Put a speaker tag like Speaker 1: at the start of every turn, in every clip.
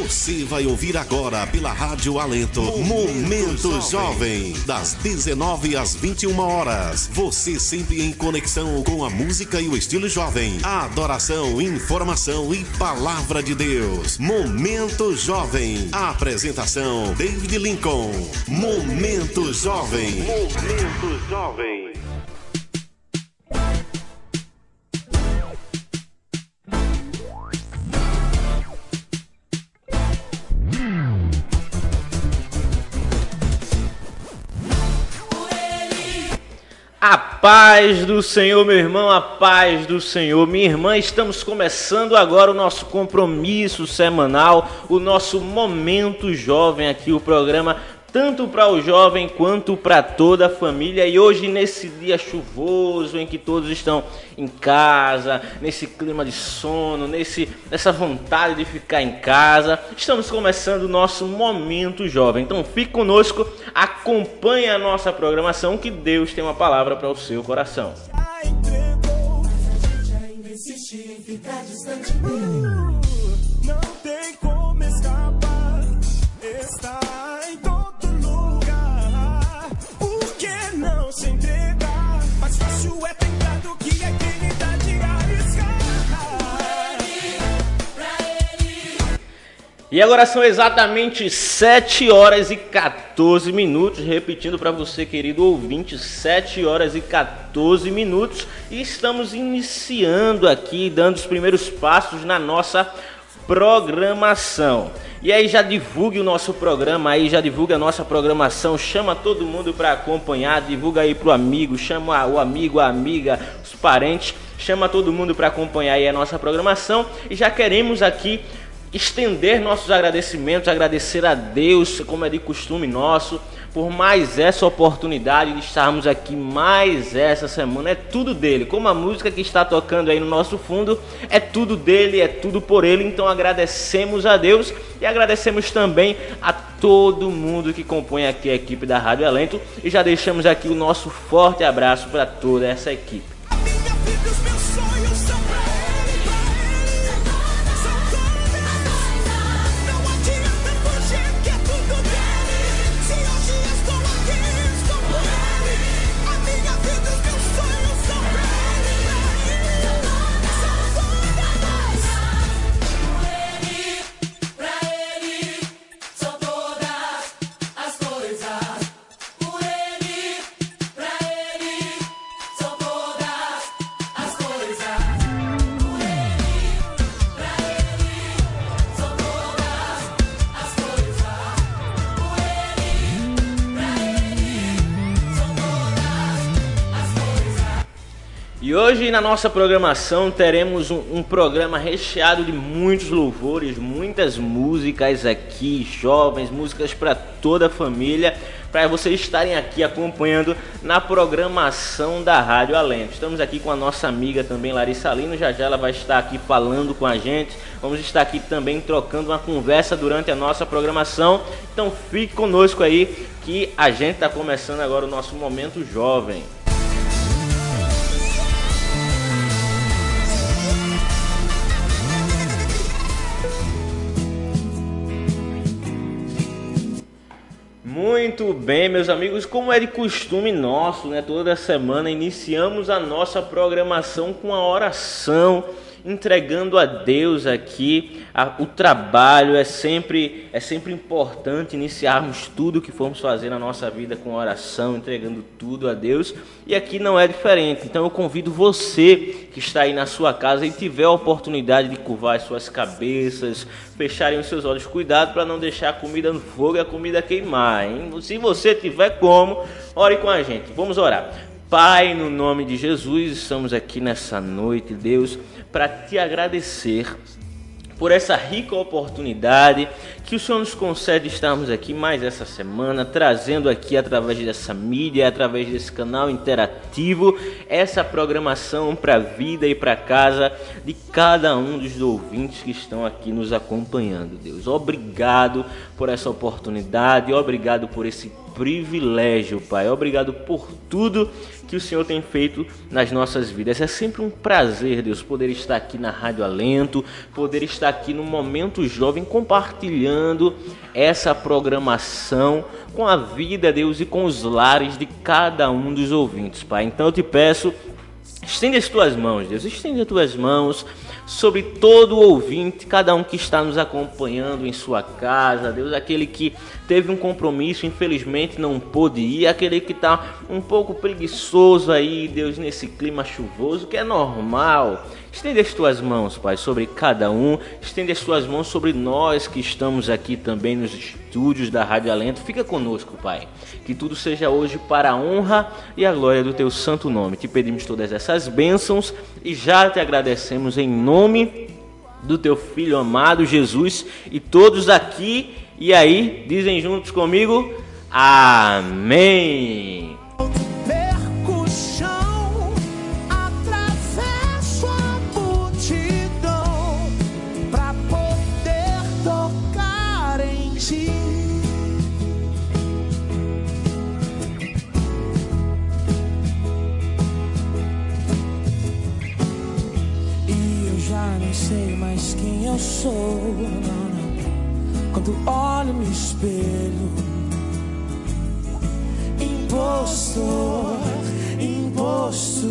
Speaker 1: Você vai ouvir agora pela Rádio Alento Momento, Jovem. Das 19 às 21 horas. Você sempre em conexão com a música e o estilo jovem. Adoração, informação e palavra de Deus. Momento Jovem. Apresentação: David Lincoln. Momento Jovem. Momento Jovem.
Speaker 2: Paz do Senhor, meu irmão, a paz do Senhor, minha irmã. Estamos começando agora o nosso compromisso semanal, o nosso momento jovem aqui, o programa tanto para o jovem quanto para toda a família. E hoje, nesse dia chuvoso em que todos estão em casa, nesse clima de sono, nesse, nessa vontade de ficar em casa, estamos começando o nosso momento jovem. Então, fique conosco, acompanhe a nossa programação, que Deus tem uma palavra para o seu coração.
Speaker 3: Não
Speaker 2: E agora são exatamente 7 horas e 14 minutos, repetindo para você, querido ouvinte, 7 horas e 14 minutos, e estamos iniciando aqui, dando os primeiros passos na nossa programação. E aí já divulgue o nosso programa aí, já divulgue a nossa programação, chama todo mundo para acompanhar, divulga aí pro amigo, chama o amigo, a amiga, os parentes, chama todo mundo para acompanhar aí a nossa programação. E já queremos aqui estender nossos agradecimentos, agradecer a Deus, como é de costume nosso, por mais essa oportunidade de estarmos aqui mais essa semana. É tudo dele. Como a música que está tocando aí no nosso fundo, é tudo dele, é tudo por ele. Então agradecemos a Deus e agradecemos também a todo mundo que compõe aqui a equipe da Rádio Alento e já deixamos aqui o nosso forte abraço para toda essa equipe. Na nossa programação teremos um, um programa recheado de muitos louvores, muitas músicas aqui, jovens, músicas para toda a família, para vocês estarem aqui acompanhando na programação da Rádio Alento. Estamos aqui com a nossa amiga também Larissa Lino, já já ela vai estar aqui falando com a gente. Vamos estar aqui também trocando uma conversa durante a nossa programação. Então fique conosco aí que a gente está começando agora o nosso momento jovem. Muito bem, meus amigos, como é de costume nosso, né? Toda semana iniciamos a nossa programação com a oração, entregando a Deus aqui a- o trabalho. É sempre, é sempre importante iniciarmos tudo que formos fazer na nossa vida com oração, entregando tudo a Deus. E aqui não é diferente. Então eu convido você que está aí na sua casa e tiver a oportunidade de curvar as suas cabeças, fecharem os seus olhos, cuidado para não deixar a comida no fogo e a comida queimar. Hein? Se você tiver como, ore com a gente. Vamos orar. Pai, no nome de Jesus, estamos aqui nessa noite, Deus, para te agradecer por essa rica oportunidade que o Senhor nos concede estarmos aqui mais essa semana, trazendo aqui através dessa mídia, através desse canal interativo, essa programação para a vida e para casa de cada um dos ouvintes que estão aqui nos acompanhando, Deus. Obrigado por essa oportunidade, obrigado por esse privilégio, Pai. Obrigado por tudo que o Senhor tem feito nas nossas vidas. É sempre um prazer, Deus, poder estar aqui na Rádio Alento, poder estar aqui no Momento Jovem compartilhando essa programação com a vida, Deus, e com os lares de cada um dos ouvintes, Pai. Então eu te peço, estende as tuas mãos, Deus, estende as tuas mãos sobre todo ouvinte, cada um que está nos acompanhando em sua casa, Deus, aquele que teve um compromisso, infelizmente não pôde ir, aquele que está um pouco preguiçoso aí, Deus, nesse clima chuvoso, que é normal. Estende as tuas mãos, Pai, sobre cada um, estende as tuas mãos sobre nós que estamos aqui também nos estúdios da Rádio Alento. Fica conosco, Pai. Que tudo seja hoje para a honra e a glória do teu santo nome. Te pedimos todas essas bênçãos e já te agradecemos em nome do teu filho amado Jesus e todos aqui e aí dizem juntos comigo: Amém.
Speaker 3: Sou. Quando olho no espelho impostor, imposto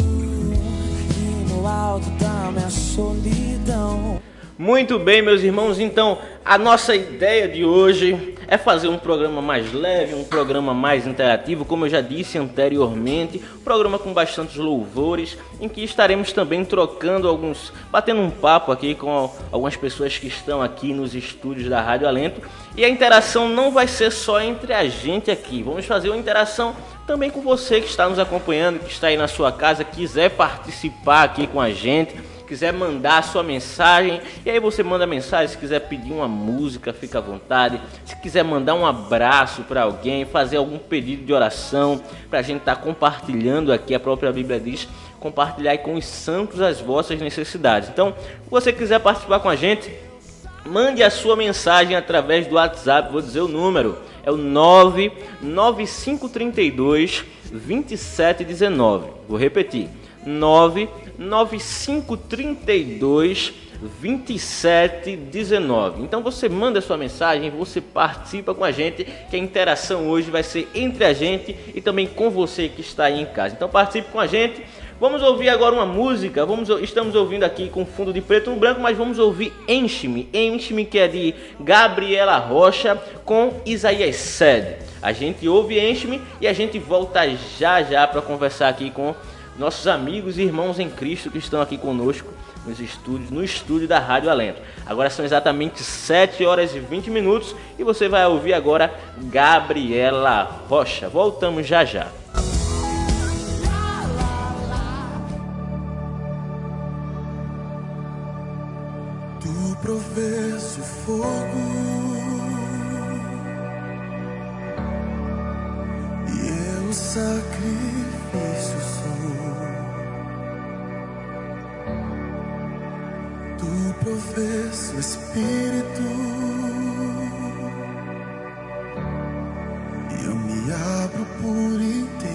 Speaker 3: e no alto da minha solidão.
Speaker 2: Muito bem, meus irmãos, então a nossa ideia de hoje é fazer um programa mais leve, um programa mais interativo, como eu já disse anteriormente, um programa com bastantes louvores, em que estaremos também trocando alguns, batendo um papo aqui com algumas pessoas que estão aqui nos estúdios da Rádio Alento. E a interação não vai ser só entre a gente aqui, vamos fazer uma interação também com você que está nos acompanhando, que está aí na sua casa, quiser participar aqui com a gente quiser mandar a sua mensagem, e aí você manda mensagem, se quiser pedir uma música, fica à vontade. Se quiser mandar um abraço para alguém, fazer algum pedido de oração, para a gente estar compartilhando aqui, a própria Bíblia diz, compartilhar com os santos as vossas necessidades. Então, se você quiser participar com a gente, mande a sua mensagem através do WhatsApp, vou dizer o número, é o 99532 2719. Vou repetir. 99532 2719. Então você manda sua mensagem, você participa com a gente, que a interação hoje vai ser entre a gente e também com você que está aí em casa. Então participe com a gente. Vamos ouvir agora uma música. Vamos, estamos ouvindo aqui com fundo de preto no branco, mas vamos ouvir Enche-me. Enche-me, que é de Gabriela Rocha com Isaías Sede. A gente ouve Enche-me e a gente volta já já para conversar aqui com nossos amigos e irmãos em Cristo que estão aqui conosco nos estúdios, no estúdio da Rádio Alento. Agora são exatamente 7 horas e 20 minutos e você vai ouvir agora Gabriela Rocha. Voltamos já já.
Speaker 3: Tu provês o fogo e eu o sacrifício Tu Espírito eu me abro por inteiro.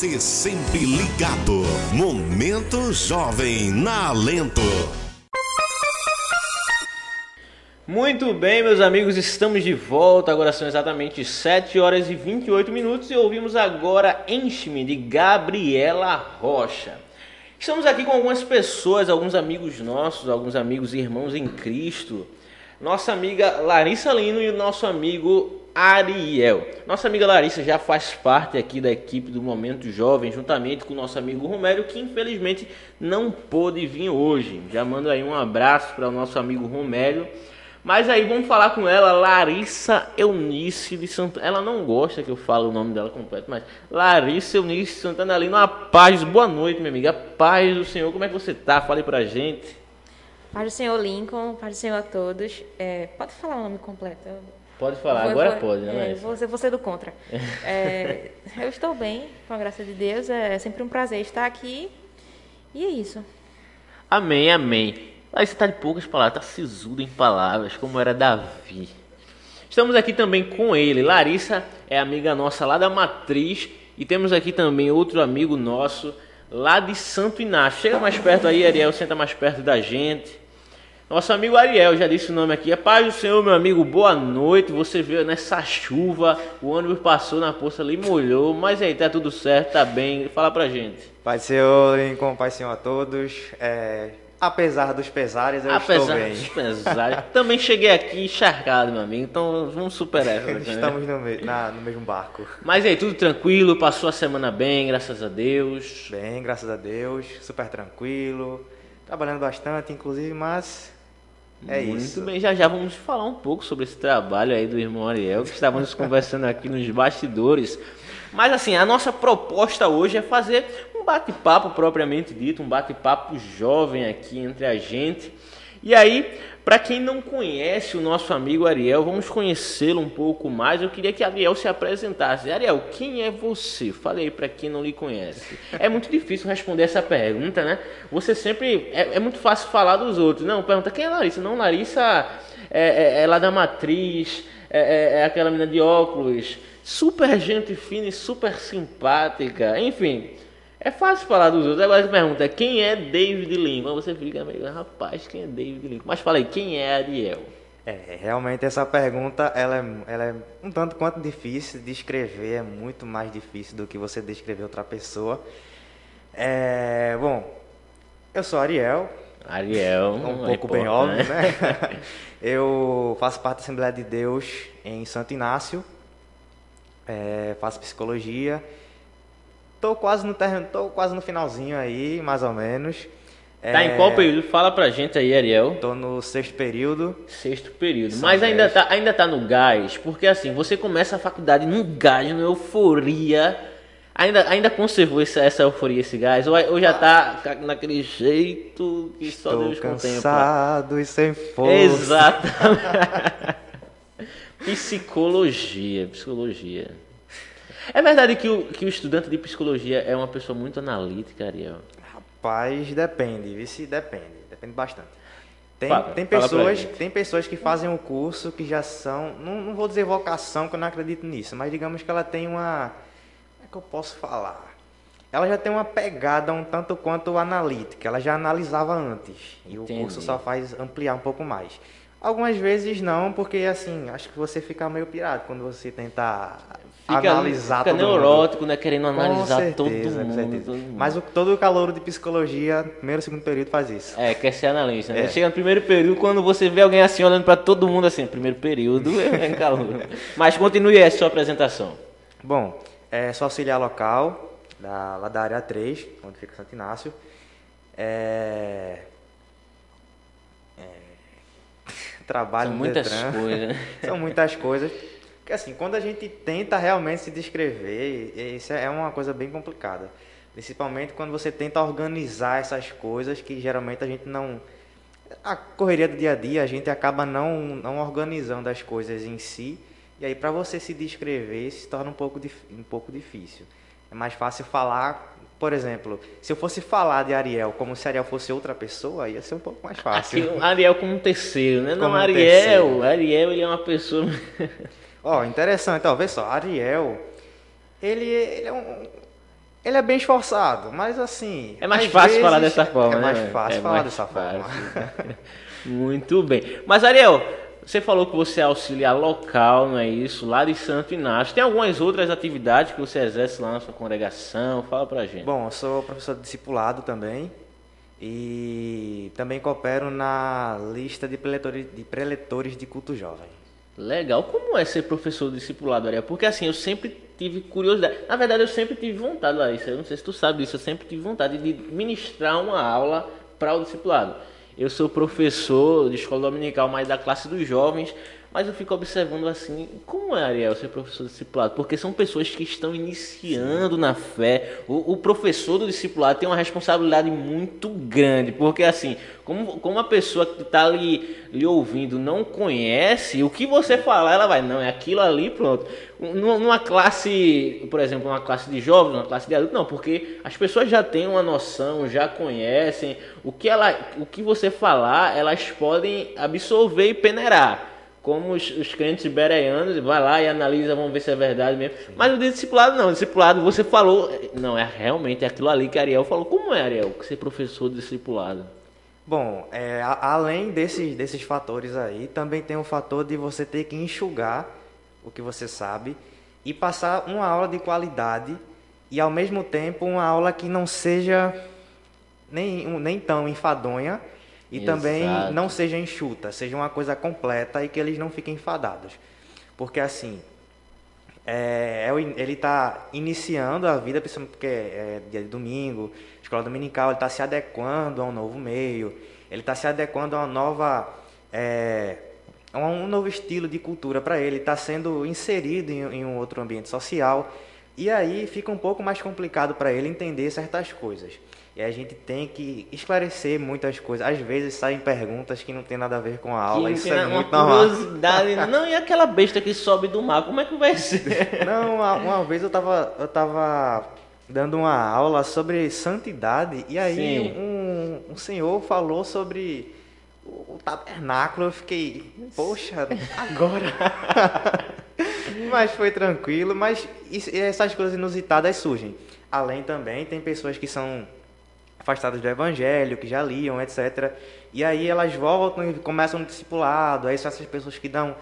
Speaker 1: Você sempre ligado. Momento Jovem na Alento.
Speaker 2: Muito bem, meus amigos, estamos de volta. Agora são exatamente 7 horas e 28 minutos e ouvimos agora Enche-me de Gabriela Rocha. Estamos aqui com algumas pessoas, alguns amigos nossos, alguns amigos e irmãos em Cristo. Nossa amiga Larissa Lino e o nosso amigo Ariel. Nossa amiga Larissa já faz parte aqui da equipe do Momento Jovem, juntamente com o nosso amigo Romério, que infelizmente não pôde vir hoje. Já mando aí um abraço para o nosso amigo Romério. Mas aí vamos falar com ela, Larissa Eunice de Santana. Ela não gosta que eu fale o nome dela completo, mas Larissa Eunice de Santana Lino, uma paz, boa noite, minha amiga. Paz do Senhor, como é que você tá? Fale pra gente.
Speaker 4: Paz do Senhor Lincoln, paz do Senhor a todos. É, pode falar o nome completo?
Speaker 2: Pode falar,
Speaker 4: vou-
Speaker 2: agora
Speaker 4: vou-
Speaker 2: pode, né,
Speaker 4: é? Você, você do contra. É, eu estou bem, com a graça de Deus. É sempre um prazer estar aqui. E é isso.
Speaker 2: Amém, amém. Larissa tá de poucas palavras, tá sisudo em palavras, como era Davi. Estamos aqui também com ele. Larissa é amiga nossa lá da Matriz. E temos aqui também outro amigo nosso lá de Santo Inácio. Chega mais perto aí, Ariel, senta mais perto da gente. Nosso amigo Ariel, já disse o nome aqui. É paz do Senhor, meu amigo, boa noite. Você veio nessa chuva, o ônibus passou na poça ali, molhou. Mas aí, tá tudo certo, tá bem. Fala pra gente.
Speaker 5: Pai do Senhor, Lincoln, Pai do Senhor a todos. É, apesar dos pesares, eu estou
Speaker 2: Apesar
Speaker 5: bem.
Speaker 2: dos pesares, também cheguei aqui encharcado, meu amigo. Então vamos superar essa né?
Speaker 5: Estamos no, me- na- no mesmo barco.
Speaker 2: Mas aí, tudo tranquilo, passou a semana bem, graças a Deus.
Speaker 5: Bem, graças a Deus, super tranquilo. Trabalhando bastante, inclusive, mas é
Speaker 2: Muito
Speaker 5: isso.
Speaker 2: bem, já já vamos falar um pouco sobre esse trabalho aí do irmão Ariel, que estávamos conversando aqui nos bastidores. Mas assim, a nossa proposta hoje é fazer um bate-papo propriamente dito, um bate-papo jovem aqui entre a gente. E aí, para quem não conhece o nosso amigo Ariel, vamos conhecê-lo um pouco mais. Eu queria que Ariel se apresentasse. Ariel, quem é você? Fale aí para quem não lhe conhece. É muito difícil responder essa pergunta, né? Você sempre. É, é muito fácil falar dos outros. Não, pergunta quem é Larissa? Não, Larissa é, é, é lá da matriz, é, é- é aquela menina de óculos. Super gente fina e super simpática. Enfim. É fácil falar dos outros. Agora você pergunta, quem é David Lincoln? Aí Você fica meio, rapaz, quem é David Lincoln? Mas fala aí, quem é Ariel?
Speaker 5: É, realmente essa pergunta ela é, ela é um tanto quanto difícil de escrever, é muito mais difícil do que você descrever outra pessoa. É, bom, eu sou Ariel,
Speaker 2: Ariel.
Speaker 5: um
Speaker 2: é
Speaker 5: pouco bem óbvio, né? Eu faço parte da Assembleia de Deus em Santo Inácio, é, faço psicologia. Tô quase no terreno, tô quase no finalzinho aí, mais ou menos.
Speaker 2: Tá
Speaker 5: É,
Speaker 2: em qual período? Fala pra gente aí, Ariel.
Speaker 5: Tô no sexto período.
Speaker 2: Sexto período.
Speaker 5: São
Speaker 2: Mas ainda tá, ainda tá no gás, porque assim, você começa a faculdade num gás, numa euforia. Ainda, ainda conservou essa, essa euforia, esse gás? Ou, ou já tá naquele jeito que só
Speaker 5: Tô
Speaker 2: Deus contempla?
Speaker 5: cansado e sem força.
Speaker 2: Exatamente. psicologia, psicologia. É verdade que o, que o estudante de psicologia é uma pessoa muito analítica, Ariel.
Speaker 5: Rapaz, depende, vice depende, depende bastante. Tem,
Speaker 2: Fala,
Speaker 5: tem pessoas, tem pessoas que fazem o curso que já são, não, não vou dizer vocação, que eu não acredito nisso, mas digamos que ela tem uma, como é que eu posso falar? Ela já tem uma pegada um tanto quanto analítica, ela já analisava antes, e o
Speaker 2: Entendi.
Speaker 5: curso só faz ampliar um pouco mais. Algumas vezes não, porque assim, acho que você fica meio pirado quando você tenta
Speaker 2: Fica,
Speaker 5: analisar
Speaker 2: fica
Speaker 5: todo mundo.
Speaker 2: neurótico, né? Querendo analisar
Speaker 5: certeza,
Speaker 2: todo, mundo, todo mundo.
Speaker 5: Mas o, todo o calor de psicologia, primeiro segundo período faz isso.
Speaker 2: É, quer ser analista, né?
Speaker 5: É.
Speaker 2: Chega no primeiro período, quando você vê alguém assim olhando pra todo mundo assim, primeiro período, é calor. Mas continue aí a sua apresentação.
Speaker 5: Bom, é, sou auxiliar local, da, lá da área 3, onde fica Santo Inácio. É, é, trabalho
Speaker 2: São muitas
Speaker 5: Detran.
Speaker 2: coisas?
Speaker 5: São muitas coisas. Porque assim, quando a gente tenta realmente se descrever, isso é uma coisa bem complicada. Principalmente quando você tenta organizar essas coisas que geralmente a gente não. A correria do dia a dia, a gente acaba não, não organizando as coisas em si. E aí, para você se descrever, se torna um pouco, um pouco difícil. É mais fácil falar, por exemplo, se eu fosse falar de Ariel como se Ariel fosse outra pessoa, ia ser um pouco mais fácil.
Speaker 2: Aqui, Ariel como um terceiro, né? Não,
Speaker 5: Como um
Speaker 2: Ariel. Ariel ele é uma pessoa.
Speaker 5: Ó, interessante, ó, vê só, Ariel, ele, ele é um. Ele é bem esforçado, mas assim.
Speaker 2: É mais fácil
Speaker 5: vezes,
Speaker 2: falar dessa forma,
Speaker 5: É
Speaker 2: né,
Speaker 5: mais
Speaker 2: velho?
Speaker 5: fácil
Speaker 2: É
Speaker 5: falar
Speaker 2: mais
Speaker 5: dessa
Speaker 2: fácil.
Speaker 5: forma.
Speaker 2: Muito bem. Mas, Ariel, você falou que você é auxiliar local, não é isso? Lá de Santo Inácio. Tem algumas outras atividades que você exerce lá na sua congregação? Fala pra gente.
Speaker 5: Bom, eu sou professor de discipulado também. E também coopero na lista de preletores de, preletores de culto jovem.
Speaker 2: Legal. Como é ser professor discipulado, Ariel? Porque assim, eu sempre tive curiosidade. Na verdade, eu sempre tive vontade, Larissa. Eu não sei se tu sabe disso. Eu sempre tive vontade de ministrar uma aula para o discipulado. Eu sou professor de escola dominical, mais da classe dos jovens. Mas eu fico observando assim, como é, Ariel, ser professor discipulado? Porque são pessoas que estão iniciando na fé. O, o professor do discipulado tem uma responsabilidade muito grande. Porque assim, como, como a pessoa que está lhe, lhe ouvindo não conhece, o que você falar, ela vai, não, é aquilo ali, pronto. Numa classe, por exemplo, uma classe de jovens, uma classe de adultos, não, porque as pessoas já têm uma noção, já conhecem. O que, ela, o que você falar, elas podem absorver e peneirar como os, os crentes bereanos, vai lá e analisa, vamos ver se é verdade mesmo. Mas o discipulado não, o discipulado você falou, não, é realmente aquilo ali que Ariel falou. Como é, Ariel, ser professor discipulado?
Speaker 5: Bom, é, a- além desses, desses fatores aí, também tem o fator de você ter que enxugar o que você sabe e passar uma aula de qualidade e ao mesmo tempo uma aula que não seja nem, nem tão enfadonha e também
Speaker 2: Exato.
Speaker 5: não seja enxuta, seja uma coisa completa e que eles não fiquem enfadados. Porque assim, é, é ele está iniciando a vida, principalmente porque é dia de domingo, escola dominical, ele está se adequando a um novo meio, ele está se adequando a uma nova, é, a um novo estilo de cultura para ele, está sendo inserido em, em um outro ambiente social, e aí fica um pouco mais complicado para ele entender certas coisas. E a gente tem que esclarecer muitas coisas. Às vezes saem perguntas que não tem nada a ver com a aula, isso é muito normal.
Speaker 2: não, e aquela besta que sobe do mar, como é que vai ser?
Speaker 5: Não, uma, uma vez eu tava, eu tava dando uma aula sobre santidade e aí um, um senhor falou sobre o, tabernáculo. Eu fiquei, poxa, agora. mas foi tranquilo, mas essas coisas inusitadas surgem. Além também, tem pessoas que são afastadas do evangelho, que já liam, etc. E aí elas voltam e começam no discipulado. Aí são essas pessoas que dão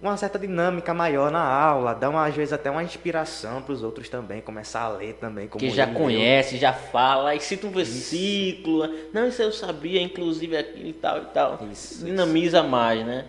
Speaker 5: uma certa dinâmica maior na aula, dão às vezes até uma inspiração para os outros também, começar a ler também. Como
Speaker 2: que já conhece, já fala, e cita um versículo. Não, isso eu sabia, inclusive aquilo e tal e tal.
Speaker 5: Isso,
Speaker 2: Dinamiza mais, né?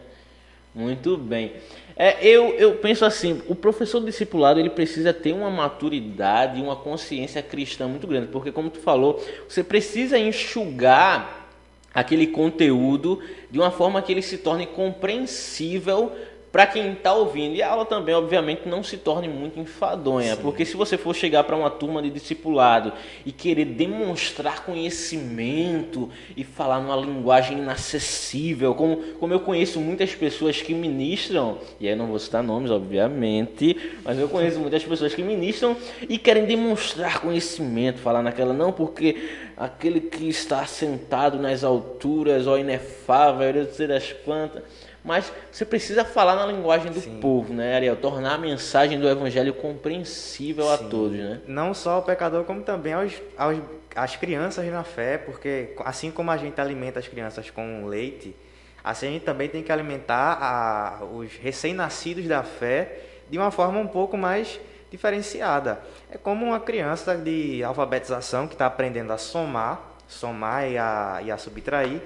Speaker 2: Muito bem. É, eu, eu penso assim, o professor discipulado ele precisa ter uma maturidade, uma consciência cristã muito grande, porque como tu falou, você precisa enxugar aquele conteúdo de uma forma que ele se torne compreensível para quem está ouvindo. E a aula também, obviamente, não se torne muito enfadonha, porque se você for chegar para uma turma de discipulado e querer demonstrar conhecimento e falar numa linguagem inacessível, como, como eu conheço muitas pessoas que ministram, e aí não vou citar nomes, obviamente, mas eu conheço muitas pessoas que ministram e querem demonstrar conhecimento, falar naquela, não, porque aquele que está sentado nas alturas, ó inefável, eu sei das quantas. Mas você precisa falar na linguagem do povo, né, Ariel? Tornar a mensagem do evangelho compreensível a
Speaker 5: Sim.
Speaker 2: todos, né?
Speaker 5: Não só ao pecador, como também aos, aos, às crianças na fé, porque assim como a gente alimenta as crianças com leite, assim a gente também tem que alimentar a, os recém-nascidos da fé de uma forma um pouco mais diferenciada. É como uma criança de alfabetização que está aprendendo a somar, somar e a, e a subtrair.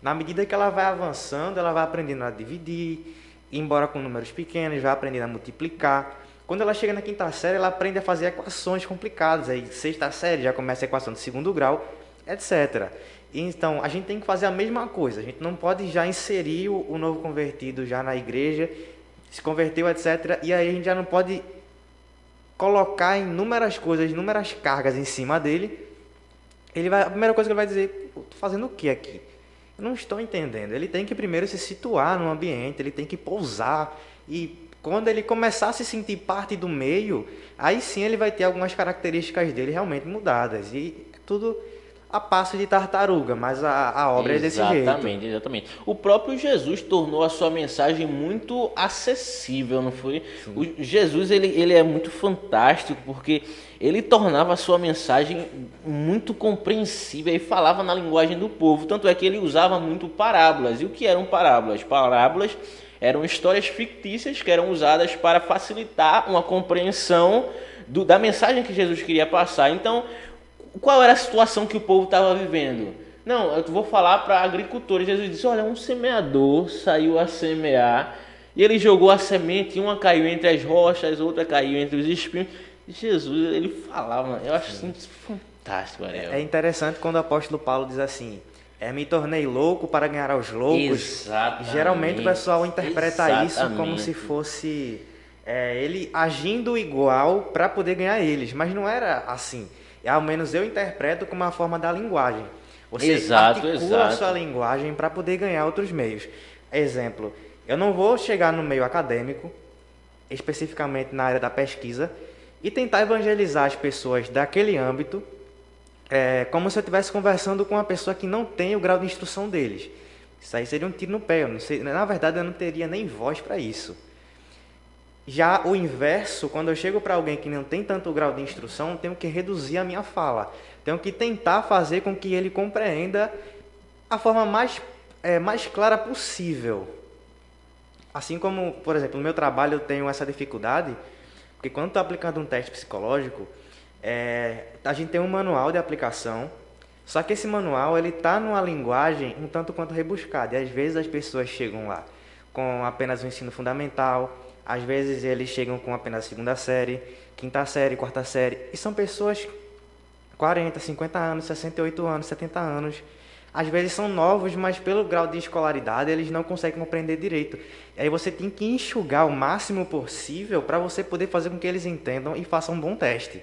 Speaker 5: Na medida que ela vai avançando, ela vai aprendendo a dividir, embora com números pequenos, vai aprendendo a multiplicar. Quando ela chega na quinta série, ela aprende a fazer equações complicadas. Aí, sexta série, já começa a equação de segundo grau, etc. Então, a gente tem que fazer a mesma coisa. A gente não pode já inserir o, novo convertido já na igreja, se converteu, etc. E aí a gente já não pode colocar inúmeras coisas, inúmeras cargas em cima dele. Ele vai, a primeira coisa que ele vai dizer, "Pô, tô fazendo o que aqui? Não estou entendendo. Ele tem que primeiro se situar no ambiente, ele tem que pousar e quando ele começar a se sentir parte do meio, aí sim ele vai ter algumas características dele realmente mudadas e tudo a passo de tartaruga, mas a, a obra é desse jeito.
Speaker 2: Exatamente, exatamente. O próprio Jesus tornou a sua mensagem muito acessível, não foi? O Jesus ele, ele é muito fantástico porque ele tornava a sua mensagem muito compreensível e falava na linguagem do povo. Tanto é que ele usava muito parábolas. E o que eram parábolas? Parábolas eram histórias fictícias que eram usadas para facilitar uma compreensão do- da mensagem que Jesus queria passar. Então, qual era a situação que o povo estava vivendo? Não, eu vou falar para agricultores. Jesus disse: Olha, um semeador saiu a semear e ele jogou a semente, uma caiu entre as rochas, outra caiu entre os espinhos. Jesus, ele falava, eu acho isso fantástico, Ariel.
Speaker 5: É interessante quando o apóstolo Paulo diz assim: é, me tornei louco para ganhar aos loucos.
Speaker 2: Exatamente.
Speaker 5: Geralmente o pessoal interpreta isso como
Speaker 2: Exatamente.
Speaker 5: se fosse é, ele agindo igual para poder ganhar eles, mas não era assim. Ao menos eu interpreto como uma forma da linguagem. Você
Speaker 2: Exato,
Speaker 5: articula
Speaker 2: exato.
Speaker 5: a sua linguagem para poder ganhar outros meios. Exemplo, eu não vou chegar no meio acadêmico, especificamente na área da pesquisa, e tentar evangelizar as pessoas daquele âmbito é, como se eu estivesse conversando com uma pessoa que não tem o grau de instrução deles. Isso aí seria um tiro no pé. Eu não sei, na verdade, eu não teria nem voz para isso. Já o inverso, quando eu chego para alguém que não tem tanto grau de instrução, tenho que reduzir a minha fala. Tenho que tentar fazer com que ele compreenda a forma mais, é, mais clara possível. Assim como, por exemplo, no meu trabalho eu tenho essa dificuldade, porque quando estou aplicando um teste psicológico, é, a gente tem um manual de aplicação, só que esse manual ele está numa linguagem um tanto quanto rebuscada, e às vezes as pessoas chegam lá com apenas o ensino fundamental, às vezes eles chegam com apenas segunda série, quinta série, quarta série, e são pessoas 40, 50 anos, 68 anos, 70 anos. Às vezes são novos, mas pelo grau de escolaridade eles não conseguem compreender direito. E aí você tem que enxugar o máximo possível para você poder fazer com que eles entendam e façam um bom teste.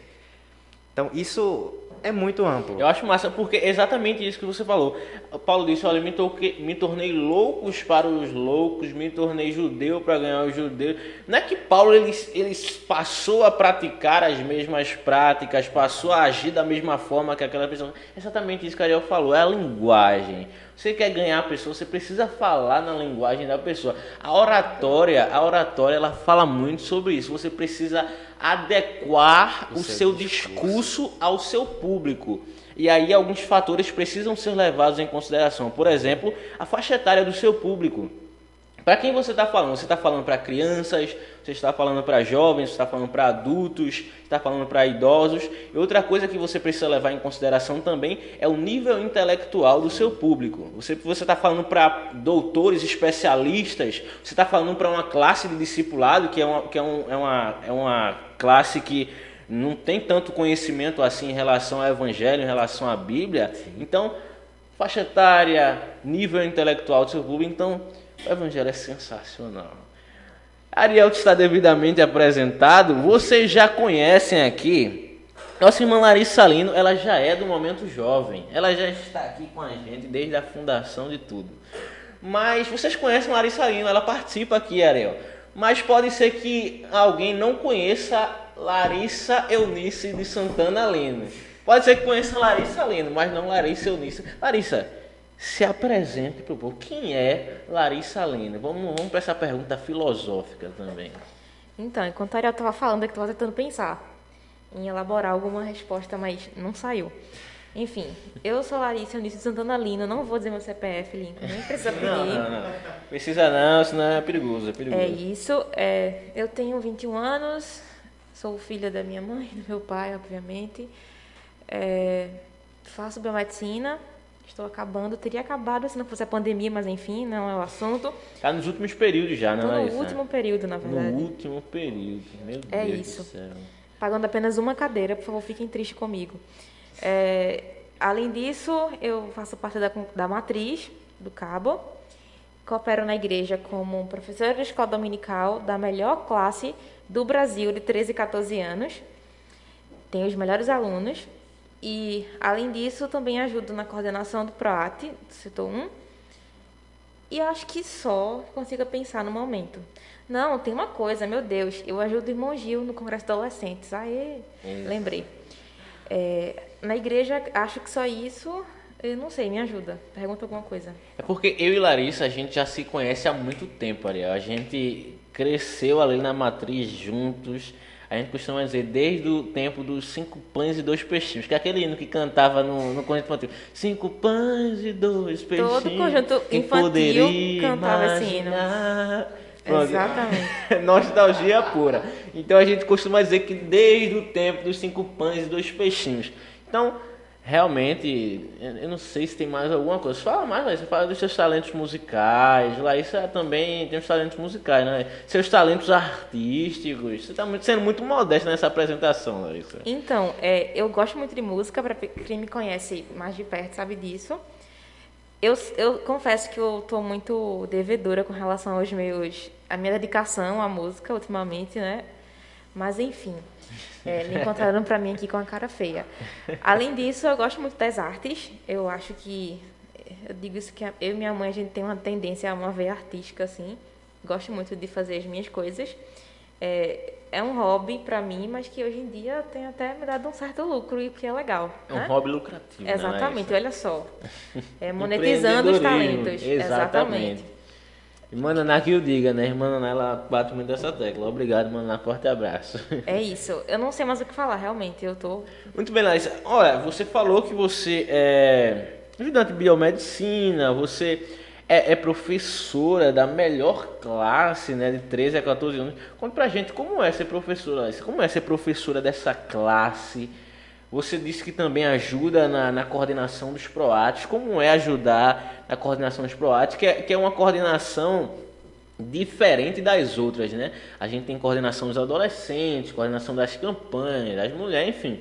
Speaker 5: Então isso é muito amplo.
Speaker 2: Eu acho massa, porque é exatamente isso que você falou. Paulo disse, olha, me, me tornei loucos para os loucos, me tornei judeu para ganhar os judeus. Não é que Paulo ele, ele passou a praticar as mesmas práticas, passou a agir da mesma forma que aquela pessoa. Exatamente isso que Ariel falou, é a linguagem. Você quer ganhar a pessoa, você precisa falar na linguagem da pessoa. A oratória, a oratória, ela fala muito sobre isso. Você precisa adequar o, seu, discurso ao seu público. E aí alguns fatores precisam ser levados em consideração. Por exemplo, a faixa etária do seu público. Para quem você está falando? Você está falando para crianças, você está falando para jovens, você está falando para adultos, você está falando para idosos. E outra coisa que você precisa levar em consideração também é o nível intelectual do seu público. Você você está falando para doutores, especialistas, você está falando para uma classe de discipulado, que, é uma, que é, um, é, uma, é uma classe que não tem tanto conhecimento assim em relação ao Evangelho, em relação à Bíblia. Então, faixa etária, nível intelectual do seu público. Então, o Evangelho é sensacional. Ariel está devidamente apresentado. Vocês já conhecem aqui. Nossa irmã Larissa Lino, ela já é do Momento Jovem. Ela já está aqui com a gente desde a fundação de tudo. Mas vocês conhecem Larissa Lino, ela participa aqui, Ariel. Mas pode ser que alguém não conheça Larissa Eunice de Santana Lino. Pode ser que conheça Larissa Lino, mas não Larissa Eunice. Larissa, se apresente para o povo. Quem é Larissa Lino? Vamos, vamos para essa pergunta filosófica também.
Speaker 4: Então, enquanto a Ariel estava falando, é que estava tentando pensar em elaborar alguma resposta, mas não saiu. Enfim, eu sou Larissa Eunice de Santana Lino, não vou dizer meu CPF, Lincoln, nem precisa pedir.
Speaker 2: Não, não, não. Precisa não, senão é perigoso, é perigoso.
Speaker 4: É isso. É, eu tenho 21 anos, sou filha da minha mãe, do meu pai, obviamente. É, faço biomedicina, estou acabando. Teria acabado se não fosse a pandemia, mas enfim, não é o assunto.
Speaker 2: Tá nos últimos períodos já, né,
Speaker 4: Estou no
Speaker 2: Larissa?
Speaker 4: último período, na verdade.
Speaker 2: No último período. Meu
Speaker 4: É
Speaker 2: Deus
Speaker 4: isso.
Speaker 2: do céu.
Speaker 4: Pagando apenas uma cadeira, por favor, fiquem tristes comigo. É, além disso, eu faço parte da, da matriz do Cabo. Coopero na igreja como professora de escola dominical da melhor classe do Brasil de 13 e 14 anos. Tenho os melhores alunos. E, além disso, também ajudo na coordenação do PROAT, do setor 1. E acho que só consigo pensar no momento. Não, tem uma coisa, meu Deus. Eu ajudo o irmão Gil no Congresso de Adolescentes. Aê, lembrei. É, na igreja, acho que só isso, eu não sei, me ajuda. Pergunta alguma coisa.
Speaker 2: É porque eu e Larissa, a gente já se conhece há muito tempo, Ariel. A gente cresceu ali na matriz juntos. A gente costuma dizer desde o tempo dos cinco pães e dois peixinhos, que é aquele hino que cantava no, no conjunto infantil. Cinco pães e dois peixinhos.
Speaker 4: Todo conjunto infantil cantava esse hino.
Speaker 2: Pronto.
Speaker 4: Exatamente.
Speaker 2: Nostalgia pura. Então a gente costuma dizer que desde o tempo dos cinco pães e dois peixinhos. Então, realmente, eu não sei se tem mais alguma coisa. Fala mais, Laísa. Fala dos seus talentos musicais. Laísa também tem os talentos musicais, né? Seus talentos artísticos. Você está sendo muito modesta nessa apresentação, Larissa.
Speaker 4: Então, é, eu gosto muito de música, para quem me conhece mais de perto sabe disso. Eu, eu confesso que eu tô muito devedora com relação aos meus, a minha dedicação à música ultimamente, né? Mas enfim, é, me encontraram para mim aqui com a cara feia. Além disso, eu gosto muito das artes. Eu acho que eu digo isso que eu e minha mãe a gente tem uma tendência a uma veia artística assim. Gosto muito de fazer as minhas coisas. É, é um hobby para mim, mas que hoje em dia tem até me dado um certo lucro e que é legal.
Speaker 2: É um
Speaker 4: né?
Speaker 2: hobby lucrativo, né,
Speaker 4: Exatamente, olha só. É, monetizando os talentos.
Speaker 2: Exatamente.
Speaker 4: Exatamente.
Speaker 2: Irmã Naná que o diga, né? Irmã Naná, ela bate muito essa tecla. Obrigado, irmã Naná. Forte abraço.
Speaker 4: É isso. Eu não sei mais o que falar, realmente. Eu tô.
Speaker 2: Muito bem, Larissa. Olha, você falou que você é ajudante de biomedicina, você é, é professora da melhor classe, né, de 13 a 14 anos. Conta pra gente como é ser professora, Larissa. Como é ser professora dessa classe? Você disse que também ajuda na, na coordenação dos PROATs. Como é ajudar na coordenação dos PROATs? Que é, que é uma coordenação diferente das outras, né? A gente tem coordenação dos adolescentes, coordenação das campanhas, das mulheres, enfim.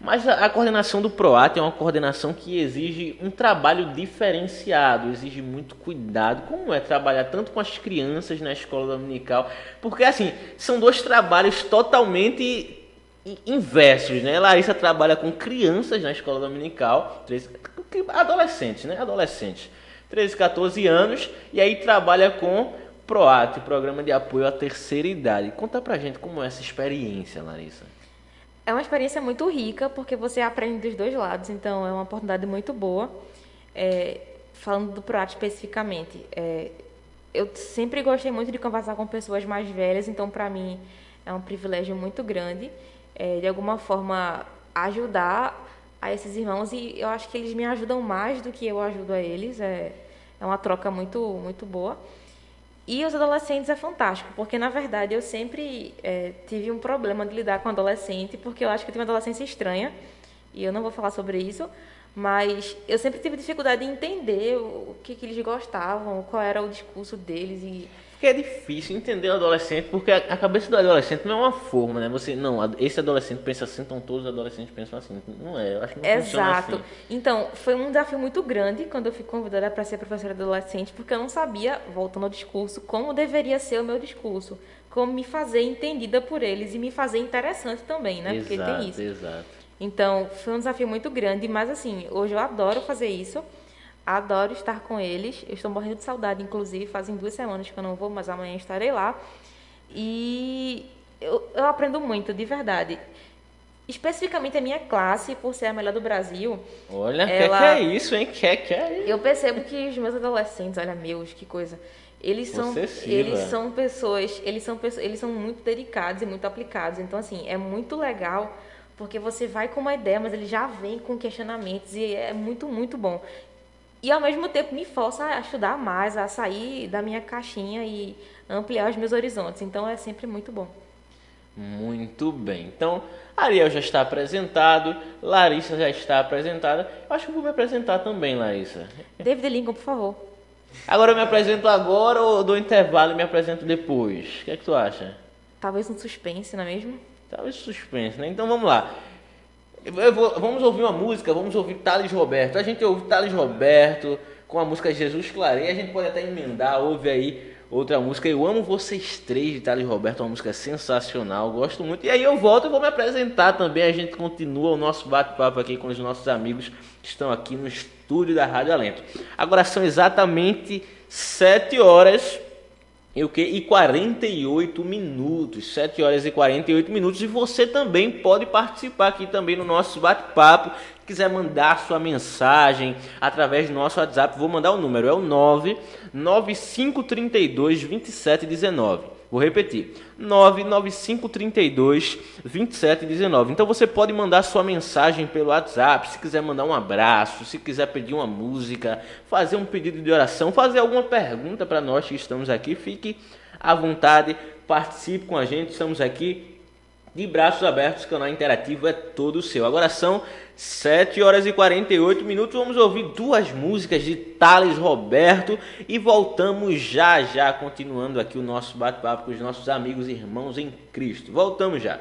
Speaker 2: Mas a, a coordenação do PROAT é uma coordenação que exige um trabalho diferenciado, exige muito cuidado. Como é trabalhar tanto com as crianças na escola dominical? Porque, assim, são dois trabalhos totalmente inversos, né? Larissa trabalha com crianças na escola dominical, 13 adolescentes, né? Adolescentes, 13, 14 anos, e aí trabalha com PROAT, Programa de Apoio à Terceira Idade. Conta pra gente como é essa experiência, Larissa.
Speaker 4: É uma experiência muito rica, porque você aprende dos dois lados, então é uma oportunidade muito boa. É, falando do PROAT especificamente, é, eu sempre gostei muito de conversar com pessoas mais velhas, então para mim é um privilégio muito grande, é, de alguma forma ajudar a esses irmãos e eu acho que eles me ajudam mais do que eu ajudo a eles. É, é uma troca muito muito boa. E os adolescentes é fantástico, porque na verdade eu sempre eh, tive um problema de lidar com adolescente, porque eu acho que eu tenho uma adolescência estranha, e eu não vou falar sobre isso, mas eu sempre tive dificuldade em entender o que, que eles gostavam, qual era o discurso deles e
Speaker 2: Porque é difícil entender o adolescente, porque a cabeça do adolescente não é uma forma, né? Você, não, esse adolescente pensa assim, então todos os adolescentes pensam assim. Não é, eu acho que não
Speaker 4: Exato.
Speaker 2: assim.
Speaker 4: Então, foi um desafio muito grande quando eu fui convidada para ser professora de adolescente, porque eu não sabia, voltando ao discurso, como deveria ser o meu discurso, como me fazer entendida por eles e me fazer interessante também, né? Porque
Speaker 2: exato,
Speaker 4: tem isso.
Speaker 2: exato.
Speaker 4: Então, foi um desafio muito grande, mas assim, hoje eu adoro fazer isso. Adoro estar com eles. Eu estou morrendo de saudade, inclusive, fazem duas semanas que eu não vou, mas amanhã estarei lá. E eu, eu aprendo muito, de verdade. Especificamente a minha classe, por ser a melhor do Brasil,
Speaker 2: Olha,
Speaker 4: Ela-
Speaker 2: que, é isso, hein? Que, que é isso?
Speaker 4: eu percebo que os meus adolescentes, olha meus, que coisa. Eles são,
Speaker 2: Possessiva.
Speaker 4: eles são pessoas, eles são eles são muito dedicados e muito aplicados. Então assim, é muito legal porque você vai com uma ideia, mas ele já vem com questionamentos e é muito muito bom. E ao mesmo tempo me força a estudar mais, a sair da minha caixinha e ampliar os meus horizontes. Então é sempre muito bom.
Speaker 2: Muito bem. Então, Ariel já está apresentado, Larissa já está apresentada. Eu acho que eu vou me apresentar também, Larissa.
Speaker 4: David Lincoln, por favor.
Speaker 2: Agora eu me apresento agora ou dou intervalo e me apresento depois? O que é que tu acha?
Speaker 4: Talvez um suspense, não é mesmo?
Speaker 2: Talvez suspense, né? Então vamos lá. Vou- vamos ouvir uma música, vamos ouvir Thales Roberto. A gente ouve Thales Roberto com a música Jesus Clareia. A gente pode até emendar, ouve aí outra música. Eu amo vocês três de Thales Roberto, uma música sensacional, gosto muito. E aí eu volto e vou me apresentar também. A gente continua o nosso bate-papo aqui com os nossos amigos que estão aqui no estúdio da Rádio Alento. Agora são exatamente sete horas e o que? E 48 minutos, 7 horas e 48 minutos. E você também pode participar aqui também no nosso bate-papo. Quiser mandar sua mensagem através do nosso WhatsApp, vou mandar o número, é o 99532 2719. Vou repetir, 99532 2719. Então você pode mandar sua mensagem pelo WhatsApp, se quiser mandar um abraço, se quiser pedir uma música, fazer um pedido de oração, fazer alguma pergunta para nós que estamos aqui, fique à vontade, participe com a gente, estamos aqui de braços abertos, o canal interativo é todo seu. Agora são 7 horas e 48 minutos. Vamos ouvir duas músicas de Thales Roberto e voltamos já já, continuando aqui o nosso bate-papo com os nossos amigos e irmãos em Cristo. Voltamos já.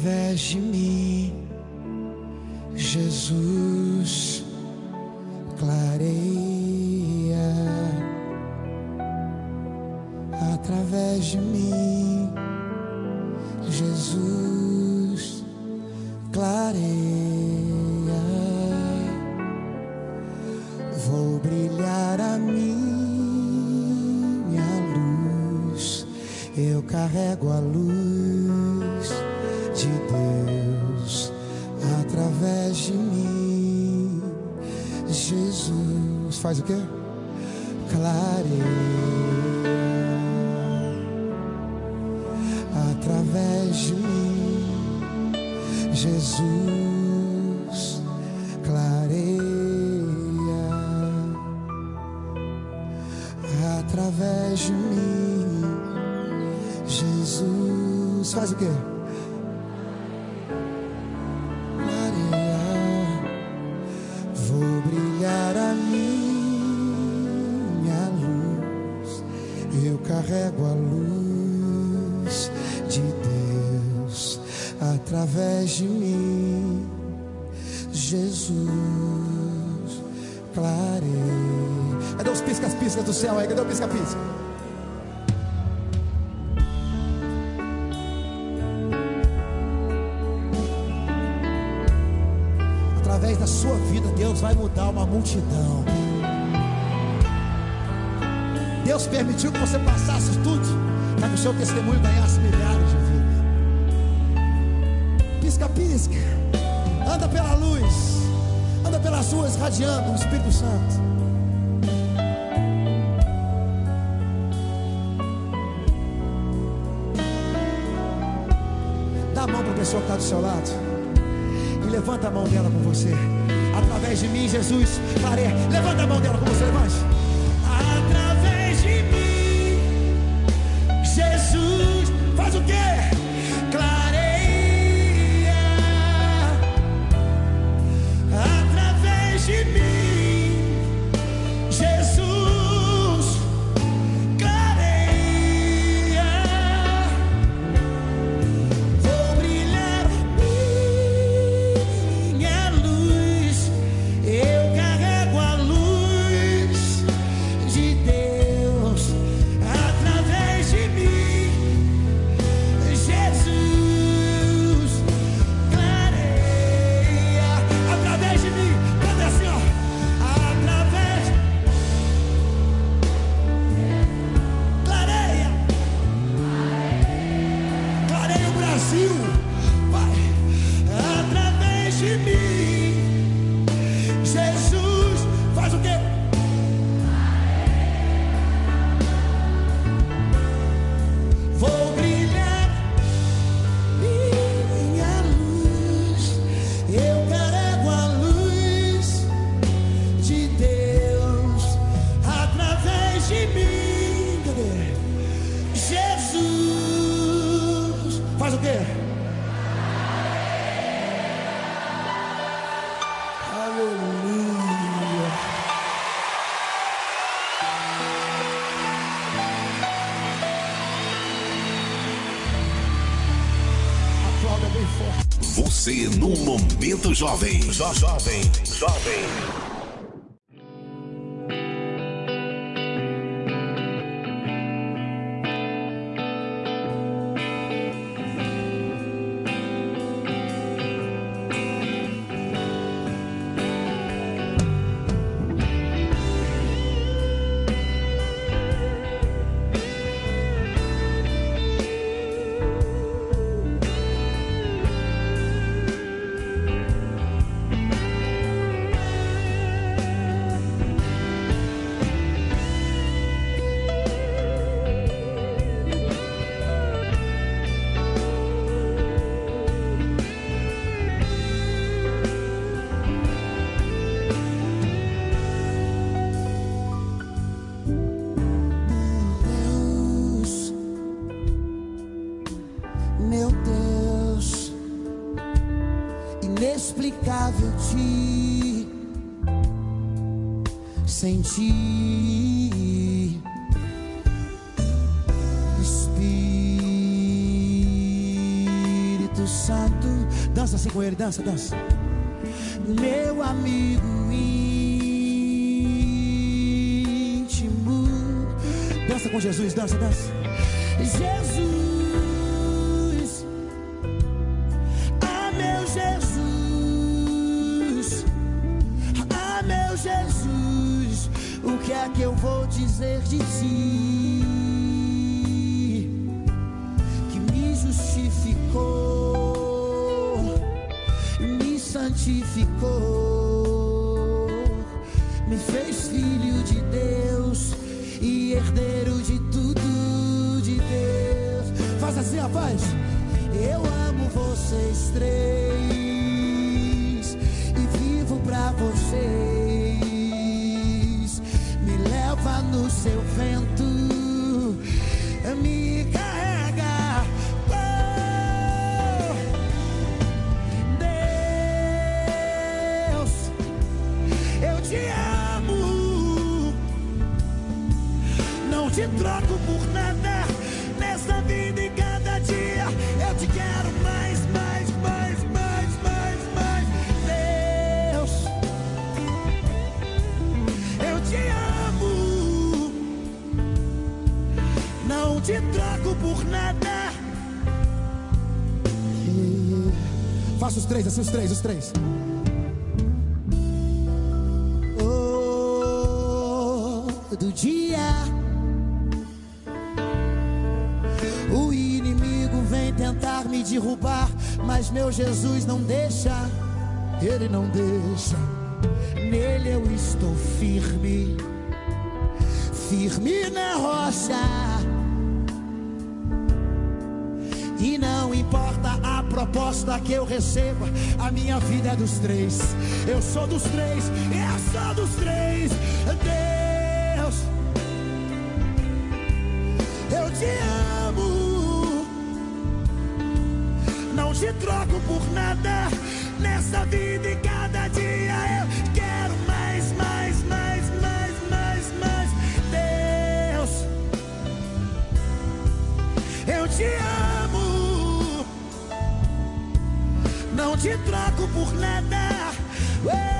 Speaker 6: Através de mim, o pisca-pisca? Através da sua vida, Deus vai mudar uma multidão. Deus permitiu que você passasse tudo para que o seu testemunho ganhasse milhares de vidas. Pisca-pisca. Anda pela luz. Anda pelas ruas radiando o Espírito Santo. Do seu lado. E levanta a mão dela com você. Através de mim, Jesus, clareia. Levanta a mão dela com você, levante.
Speaker 1: Momento Jovem. Jo- Jovem, jovem.
Speaker 6: Sentir. Espírito Santo, dança assim com ele, dança, dança. Meu amigo íntimo, dança com Jesus, dança, dança. Jesus, três, assim os três, os três. Todo dia o inimigo vem tentar me derrubar, mas meu Jesus não deixa, ele não deixa. Nele eu estou firme, firme na rocha. Proposta que eu receba, a minha vida é dos três. Eu sou dos três, eu sou dos três. Deus, eu te amo. Não te troco por nada nessa vida e cada dia eu quero mais, mais, mais, mais, mais, mais. Deus, eu te amo. Te troco por nada. Eu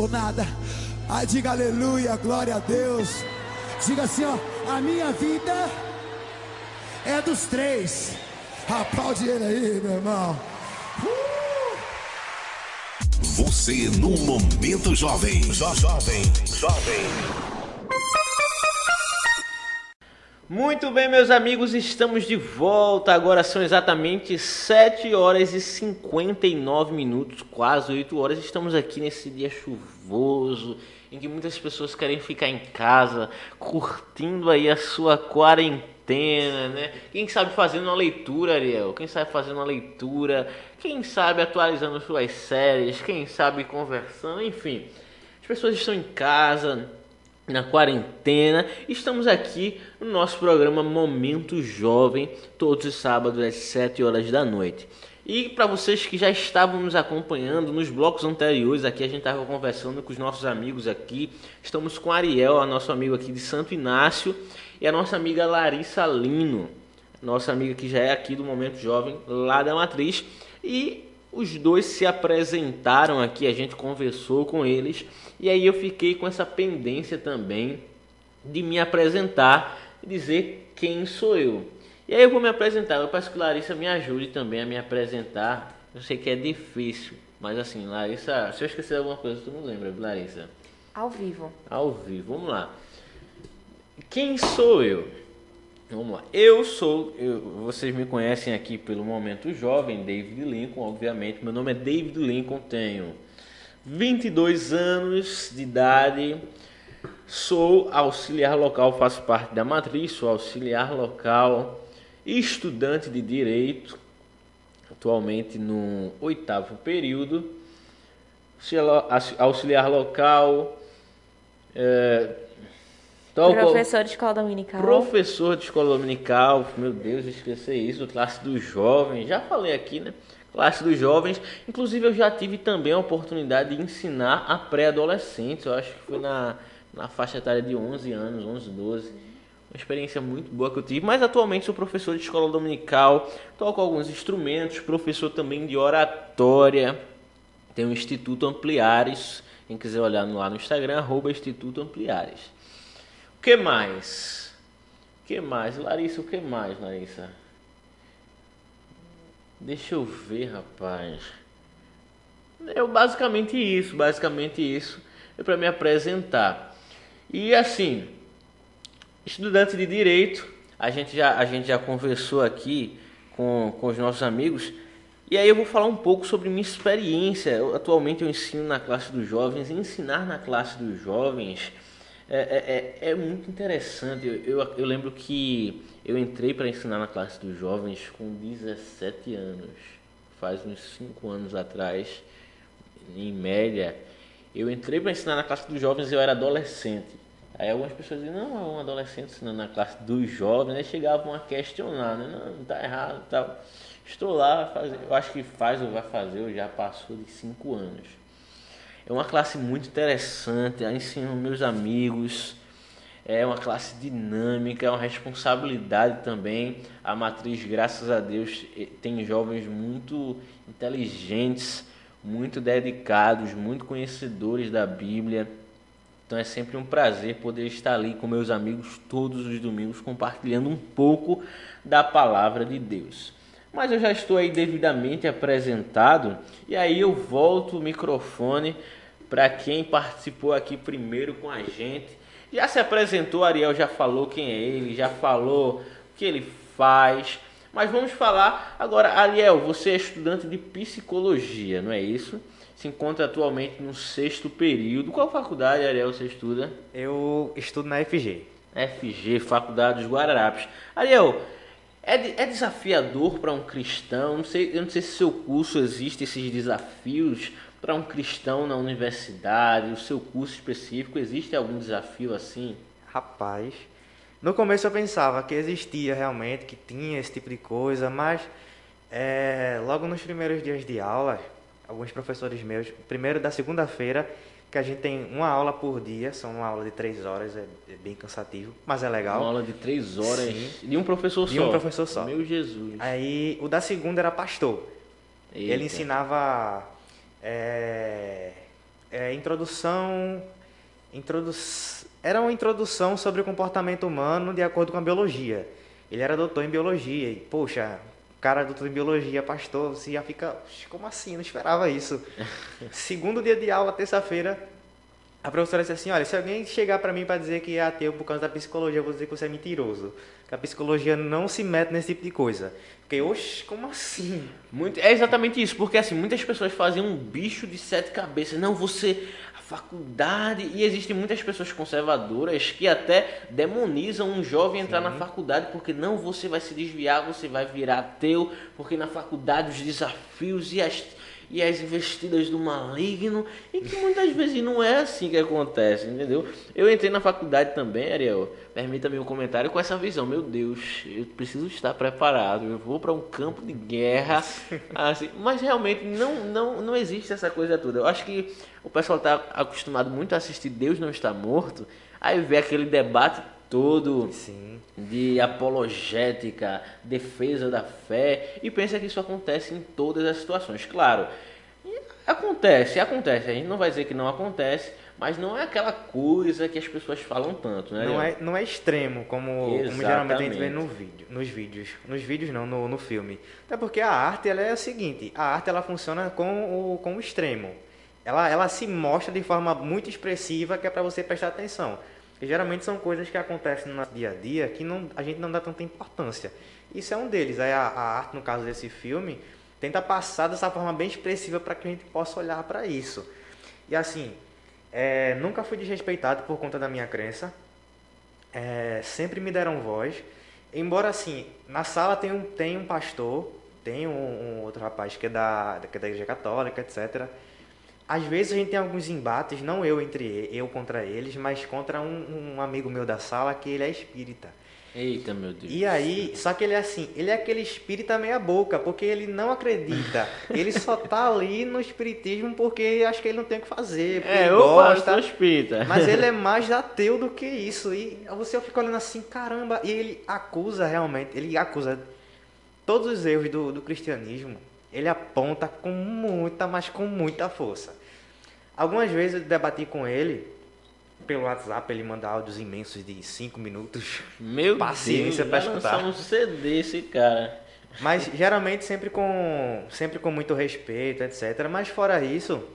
Speaker 6: por nada, ai diga aleluia, glória a Deus. Diga assim, ó, a minha vida é dos três. Aplaude ele aí, meu irmão.
Speaker 1: Você no Momento Jovem. Jo- Jovem. Jovem.
Speaker 2: Muito bem, meus amigos, estamos de volta. Agora são exatamente 7 horas e 59 minutos, quase 8 horas. Estamos aqui nesse dia chuvoso, em que muitas pessoas querem ficar em casa, curtindo aí a sua quarentena, né? Quem sabe fazendo uma leitura, Ariel? Quem sabe fazendo uma leitura? Quem sabe atualizando suas séries? Quem sabe conversando? Enfim, as pessoas estão em casa, na quarentena. Estamos aqui no nosso programa Momento Jovem, todos os sábados às 7 horas da noite. E para vocês que já estavam nos acompanhando nos blocos anteriores, aqui a gente estava conversando com os nossos amigos aqui. Estamos com Ariel, a nosso amigo aqui de Santo Inácio, e a nossa amiga Larissa Lino, nossa amiga que já é aqui do Momento Jovem, lá da Matriz. E os dois se apresentaram aqui, a gente conversou com eles, e aí eu fiquei com essa pendência também de me apresentar e dizer quem sou eu. E aí eu vou me apresentar, eu peço que Larissa me ajude também a me apresentar. Eu sei que é difícil, mas assim, Larissa, se eu esquecer alguma coisa, tu não lembra, Larissa?
Speaker 4: Ao vivo.
Speaker 2: Ao vivo, vamos lá. Quem sou eu? Vamos lá. Eu sou, eu- vocês me conhecem aqui pelo momento jovem, David Lincoln, obviamente. Meu nome é David Lincoln, tenho 22 anos de idade. Sou auxiliar local, faço parte da matriz, sou auxiliar local, estudante de direito, atualmente no oitavo período. Auxiliar- local, é, toco-
Speaker 4: Professor de escola dominical.
Speaker 2: Professor de escola dominical, meu Deus, esqueci isso, classe dos jovens, já falei aqui, né? Classe dos jovens, inclusive eu já tive também a oportunidade de ensinar a pré-adolescentes, eu acho que foi na, na faixa etária de 11 anos, 11, 12. Uma experiência muito boa que eu tive, mas atualmente sou professor de escola dominical, toco alguns instrumentos, professor também de oratória, tem o Instituto Ampliares, quem quiser olhar no- lá no Instagram, arroba Instituto Ampliares. Que mais? Que mais? Larissa, o que mais, Larissa? Deixa eu ver, rapaz. É basicamente isso, basicamente isso. É para me apresentar. E assim, estudante de direito, a gente já, a gente já conversou aqui com, com os nossos amigos. E aí eu vou falar um pouco sobre minha experiência. Eu, atualmente eu ensino na classe dos jovens. Ensinar na classe dos jovens é, é, é, é muito interessante. Eu, eu, eu lembro que eu entrei para ensinar na classe dos jovens com 17 anos. Faz uns 5 anos atrás, em média. Eu entrei para ensinar na classe dos jovens e eu era adolescente. Aí algumas pessoas diziam, não, é um adolescente ensinando na classe dos jovens. Aí chegavam a questionar, né? Não, não tá errado tal. Estou lá, fazer, eu acho que faz ou vai fazer, ou já passou de 5 anos. É uma classe muito interessante, eu ensino meus amigos. É uma classe dinâmica, é uma responsabilidade também. A matriz, graças a Deus, tem jovens muito inteligentes, muito dedicados, muito conhecedores da Bíblia. Então é sempre um prazer poder estar ali com meus amigos todos os domingos compartilhando um pouco da palavra de Deus. Mas eu já estou aí devidamente apresentado e aí eu volto o microfone para quem participou aqui primeiro com a gente. Já se apresentou, Ariel já falou quem é ele, já falou o que ele faz. Mas vamos falar agora, Ariel, você é estudante de psicologia, não é isso? Se encontra atualmente no sexto período. Qual faculdade, Ariel, você estuda?
Speaker 5: Eu estudo na FG.
Speaker 2: FG, Faculdade dos Guararapes. Ariel, é, de- é desafiador para um cristão? Não sei, eu não sei se seu curso existe esses desafios para um cristão na universidade, o seu curso específico, existe algum desafio assim?
Speaker 5: Rapaz, no começo eu pensava que existia realmente, que tinha esse tipo de coisa, mas é, logo nos primeiros dias de aula, alguns professores meus, primeiro da segunda-feira, que a gente tem uma aula por dia, são uma aula de três horas, é, é bem cansativo, mas é legal.
Speaker 2: Uma aula de três horas
Speaker 5: Sim.
Speaker 2: de um professor
Speaker 5: De
Speaker 2: só.
Speaker 5: um professor só.
Speaker 2: Meu Jesus.
Speaker 5: Aí o da segunda era pastor.
Speaker 2: Eita.
Speaker 5: Ele ensinava é, é, introdução, introdu, era uma introdução sobre o comportamento humano de acordo com a biologia. Ele era doutor em biologia e poxa, cara doutor em biologia, pastor, você já fica, "Oxe, como assim? Não esperava isso. Segundo dia de aula, terça-feira, a professora disse assim, olha, se alguém chegar pra mim pra dizer que é ateu por causa da psicologia, eu vou dizer que você é mentiroso. Que a psicologia não se mete nesse tipo de coisa. Fiquei, oxe, como assim?
Speaker 2: Muito, é exatamente isso, porque assim, muitas pessoas fazem um bicho de sete cabeças. Não, você, a faculdade. E existem muitas pessoas conservadoras que até demonizam um jovem entrar na faculdade, porque não, você vai se desviar, você vai virar ateu, porque na faculdade os desafios e as, e as investidas do maligno, e que muitas vezes não é assim que acontece, entendeu? Eu entrei na faculdade também, Ariel, permita-me um comentário com essa visão, meu Deus, eu preciso estar preparado, eu vou para um campo de guerra, assim, mas realmente não, não, não existe essa coisa toda. Eu acho que o pessoal está acostumado muito a assistir Deus não está morto, aí vê aquele debate todo
Speaker 5: Sim.
Speaker 2: de apologética, defesa da fé, e pensa que isso acontece em todas as situações. Claro, acontece, acontece. A gente não vai dizer que não acontece, mas não é aquela coisa que as pessoas falam tanto, né?
Speaker 5: Não é, não é extremo, como, como geralmente a gente vê no vídeo, nos vídeos. Nos vídeos não, no, no filme. Até porque a arte ela é o seguinte, a arte ela funciona com o, com o extremo. Ela, ela se mostra de forma muito expressiva que é para você prestar atenção. E geralmente são coisas que acontecem no nosso dia a dia que não, a gente não dá tanta importância. Isso é um deles. Aí a, a arte, no caso desse filme, tenta passar dessa forma bem expressiva para que a gente possa olhar para isso. E assim, é, nunca fui desrespeitado por conta da minha crença. É, sempre me deram voz. Embora assim, na sala tem um, tem um pastor, tem um, um outro rapaz que é, da, que é da igreja católica, etc. Às vezes a gente tem alguns embates, não eu entre eu contra eles, mas contra um, um amigo meu da sala que ele é espírita.
Speaker 2: Eita, meu Deus.
Speaker 5: E aí, só que ele é assim, ele é aquele espírita meia boca, porque ele não acredita. Ele só tá ali no espiritismo porque acho que ele não tem o que fazer, porque
Speaker 2: É,
Speaker 5: ele
Speaker 2: eu
Speaker 5: gosta.
Speaker 2: gosto, espírita.
Speaker 5: Mas ele é mais ateu do que isso. E você fica olhando assim, caramba, e ele acusa realmente, ele acusa todos os erros do, do cristianismo, ele aponta com muita, mas com muita força. Algumas vezes eu debati com ele pelo WhatsApp, ele manda áudios imensos de 5 minutos.
Speaker 2: Meu
Speaker 5: paciência
Speaker 2: Deus,
Speaker 5: pra escutar.
Speaker 2: um CD esse cara.
Speaker 5: Mas geralmente sempre com, sempre com muito respeito, etc. Mas fora isso,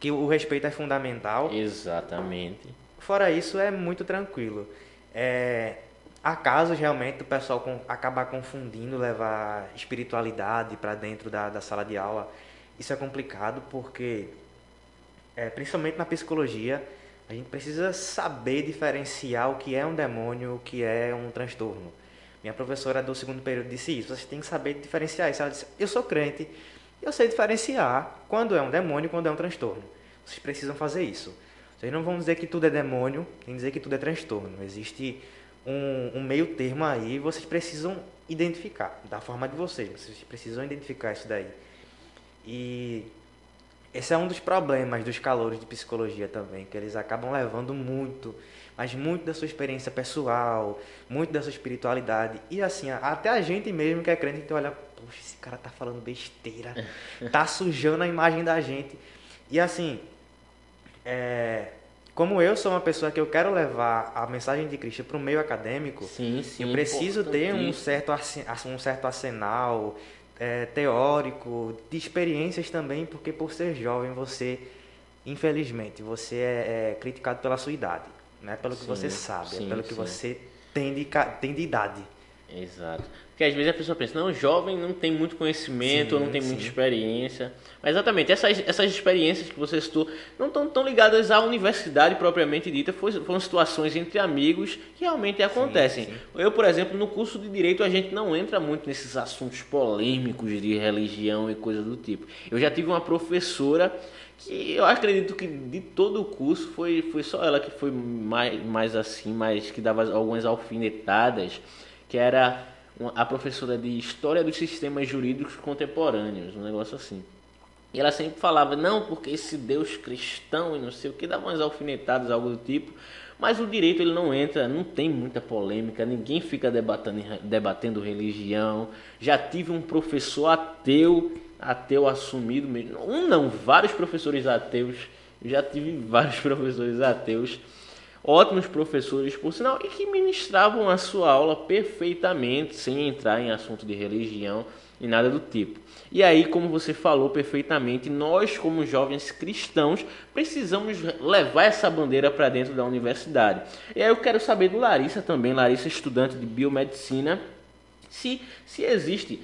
Speaker 5: que o respeito é fundamental.
Speaker 2: Exatamente.
Speaker 5: Fora isso, é muito tranquilo. É, há casos realmente do pessoal com, acabar confundindo, levar espiritualidade para dentro da, da sala de aula. Isso é complicado porque, é, principalmente na psicologia, a gente precisa saber diferenciar o que é um demônio, o que é um transtorno. Minha professora do segundo período disse isso. Vocês têm que saber diferenciar isso. Ela disse: Eu sou crente, eu sei diferenciar quando é um demônio e quando é um transtorno. Vocês precisam fazer isso. Vocês não vão dizer que tudo é demônio, nem dizer que tudo é transtorno. Existe um, um meio termo aí, vocês precisam identificar, da forma de vocês. Vocês precisam identificar isso daí. E esse é um dos problemas dos calouros de psicologia também, que eles acabam levando muito, mas muito da sua experiência pessoal, muito da sua espiritualidade. E assim, até a gente mesmo que é crente, que olha, poxa, esse cara tá falando besteira, tá sujando a imagem da gente. E assim, é, como eu sou uma pessoa que eu quero levar a mensagem de Cristo para o meio acadêmico,
Speaker 2: Sim, sim.
Speaker 5: eu preciso ter um certo, um certo arsenal é, teórico, de experiências também, porque por ser jovem você, infelizmente, você é, é criticado pela sua idade, não é pelo que
Speaker 2: Sim,
Speaker 5: você sabe,
Speaker 2: sim,
Speaker 5: é pelo que
Speaker 2: sim.
Speaker 5: você tem de, tem de idade.
Speaker 2: Exato. Porque às vezes a pessoa pensa, não, jovem não tem muito conhecimento,
Speaker 5: Sim,
Speaker 2: ou não tem muita
Speaker 5: sim.
Speaker 2: experiência. Mas exatamente, essas, essas experiências que você citou não estão tão ligadas à universidade propriamente dita, foram situações entre amigos que realmente acontecem.
Speaker 5: sim.
Speaker 2: Eu, por exemplo, no curso de Direito a gente não entra muito nesses assuntos polêmicos de religião e coisa do tipo. Eu já tive uma professora que eu acredito que de todo o curso foi, foi só ela que foi mais, mais assim, mais que dava algumas alfinetadas, que era a professora de História dos Sistemas Jurídicos Contemporâneos, um negócio assim. E ela sempre falava, não, porque esse Deus cristão e não sei o que, dava umas alfinetadas, algo do tipo. Mas o direito ele não entra, não tem muita polêmica, ninguém fica debatendo, debatendo religião. Já tive um professor ateu, ateu assumido mesmo. Um não, vários professores ateus. Eu já tive vários professores ateus ótimos professores, por sinal, e que ministravam a sua aula perfeitamente, sem entrar em assunto de religião e nada do tipo. E aí, como você falou perfeitamente, nós, como jovens cristãos, precisamos levar essa bandeira para dentro da universidade. E aí eu quero saber do Larissa também, Larissa, estudante de biomedicina, se, se existe.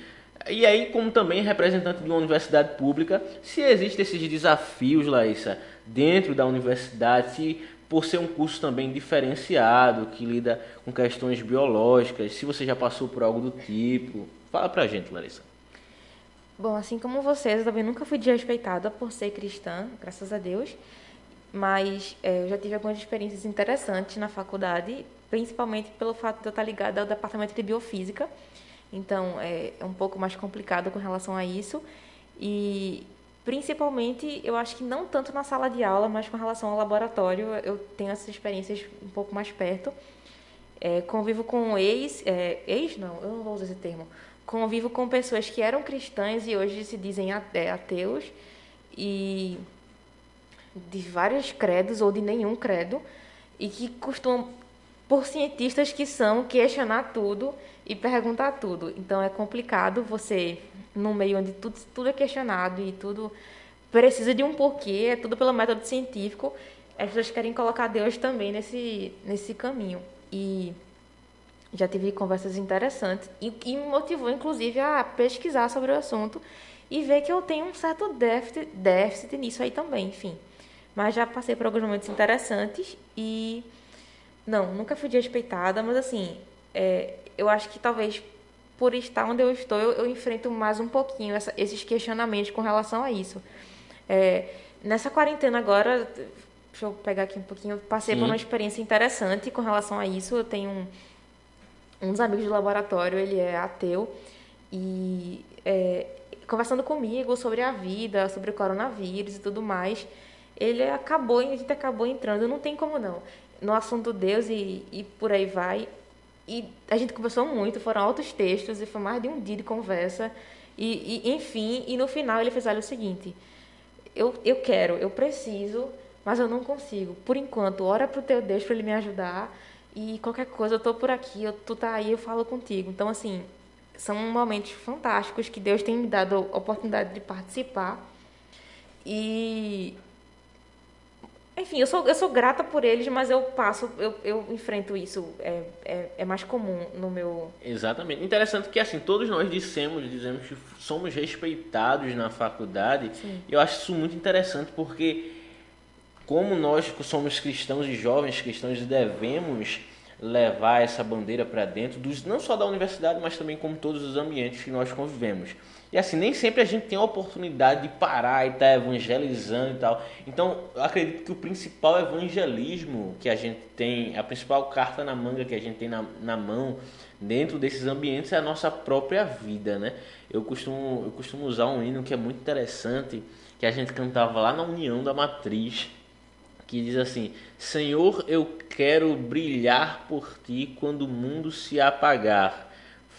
Speaker 2: E aí, como também representante de uma universidade pública, se existem esses desafios, Larissa, dentro da universidade, se por ser um curso também diferenciado, que lida com questões biológicas, se você já passou por algo do tipo. Fala pra gente, Larissa.
Speaker 4: Bom, assim como vocês, eu também nunca fui desrespeitada por ser cristã, graças a Deus. Mas eh, eu já tive algumas experiências interessantes na faculdade, principalmente pelo fato de eu estar ligada ao departamento de biofísica. Então, é um pouco mais complicado com relação a isso. E, principalmente, eu acho que não tanto na sala de aula, mas com relação ao laboratório, eu tenho essas experiências um pouco mais perto. É, convivo com ex, é, ex não, eu não vou usar esse termo. Convivo com pessoas que eram cristãs e hoje se dizem é, ateus e de vários credos ou de nenhum credo e que costumam, por cientistas que são, questionar tudo e perguntar tudo. Então é complicado você, num meio onde tudo, tudo é questionado e tudo precisa de um porquê, é tudo pelo método científico, as pessoas querem colocar Deus também nesse, nesse caminho. E já tive conversas interessantes e que me motivou, inclusive, a pesquisar sobre o assunto e ver que eu tenho um certo déficit, déficit nisso aí também, enfim. Mas já passei por alguns momentos interessantes e não, nunca fui desrespeitada, mas assim, é, eu acho que talvez por estar onde eu estou, eu, eu enfrento mais um pouquinho essa- esses questionamentos com relação a isso. É, nessa quarentena agora, deixa eu pegar aqui um pouquinho, eu passei por
Speaker 2: Sim.
Speaker 4: uma experiência interessante com relação a isso. Eu tenho um, um dos amigos do laboratório, ele é ateu, e é, conversando comigo sobre a vida, sobre o coronavírus e tudo mais, ele acabou, a gente acabou entrando, não tem como não, no assunto Deus e, e por aí vai. E a gente conversou muito, foram altos textos e foi mais de um dia de conversa. E, e, enfim, e no final ele fez, olha, o seguinte, eu, eu quero, eu preciso, mas eu não consigo. Por enquanto, ora pro teu Deus para ele me ajudar. E qualquer coisa, eu tô por aqui, eu, tu tá aí, eu falo contigo. Então, assim, são momentos fantásticos que Deus tem me dado a oportunidade de participar. E. Enfim, eu sou, eu sou grata por eles, mas eu passo, eu, eu enfrento isso. É, é, é mais comum no meu.
Speaker 2: Exatamente. Interessante que assim, todos nós dissemos, dizemos que somos respeitados na faculdade. E eu acho isso muito interessante porque como nós somos cristãos e jovens cristãos devemos levar essa bandeira para dentro dos não só da universidade, mas também como todos os ambientes que nós convivemos. E assim, nem sempre a gente tem a oportunidade de parar e estar tá evangelizando e tal. Então, eu acredito que o principal evangelismo que a gente tem, a principal carta na manga que a gente tem na, na mão dentro desses ambientes é a nossa própria vida, né? Eu costumo, eu costumo usar um hino que é muito interessante, que a gente cantava lá na União da Matriz, que diz assim: Senhor, eu quero brilhar por ti quando o mundo se apagar.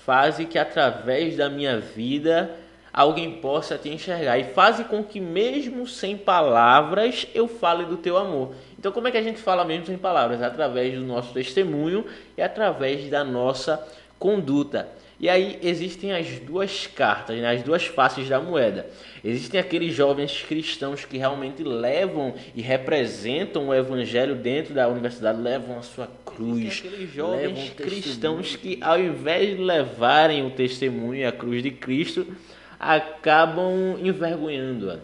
Speaker 2: Faze que através da minha vida alguém possa te enxergar e faze com que mesmo sem palavras eu fale do teu amor. Então como é que a gente fala mesmo sem palavras? Através do nosso testemunho e através da nossa conduta. E aí existem as duas cartas, né, as duas faces da moeda. Existem aqueles jovens cristãos que realmente levam e representam o evangelho dentro da universidade, levam a sua cruz. Aqueles jovens cristãos que ao invés de levarem o testemunho e a cruz de Cristo, acabam envergonhando-a.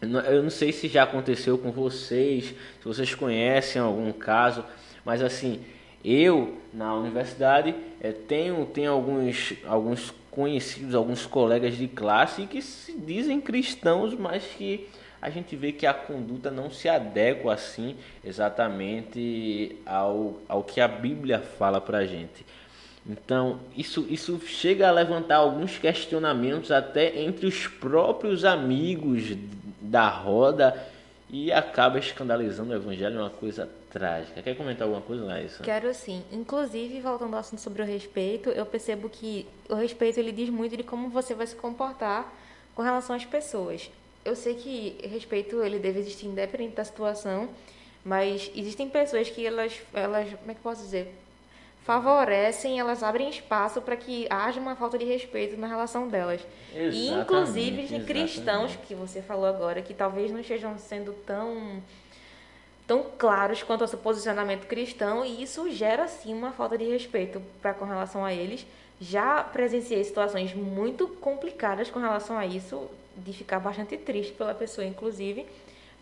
Speaker 2: Eu não- Eu não sei se já aconteceu com vocês, se vocês conhecem algum caso, mas assim, eu na universidade eh, tenho, tenho alguns, alguns conhecidos, alguns colegas de classe que se dizem cristãos, mas que a gente vê que a conduta não se adequa assim exatamente ao, ao que a Bíblia fala pra gente. Então, isso, isso chega a levantar alguns questionamentos até entre os próprios amigos da roda e acaba escandalizando o evangelho, é uma coisa trágica. Quer comentar alguma coisa, Larissa?
Speaker 4: Quero sim. Inclusive, voltando ao assunto sobre o respeito, eu percebo que o respeito ele diz muito de como você vai se comportar com relação às pessoas. Eu sei que respeito ele deve existir independente da situação, mas existem pessoas que elas, elas como é que eu posso dizer? Favorecem, elas abrem espaço para que haja uma falta de respeito na relação delas. e
Speaker 2: Exatamente,
Speaker 4: inclusive existem
Speaker 2: exatamente.
Speaker 4: cristãos que você falou agora que talvez não estejam sendo tão tão claros quanto ao seu posicionamento cristão e isso gera sim uma falta de respeito para com relação a eles. Já presenciei situações muito complicadas com relação a isso, de ficar bastante triste pela pessoa, inclusive.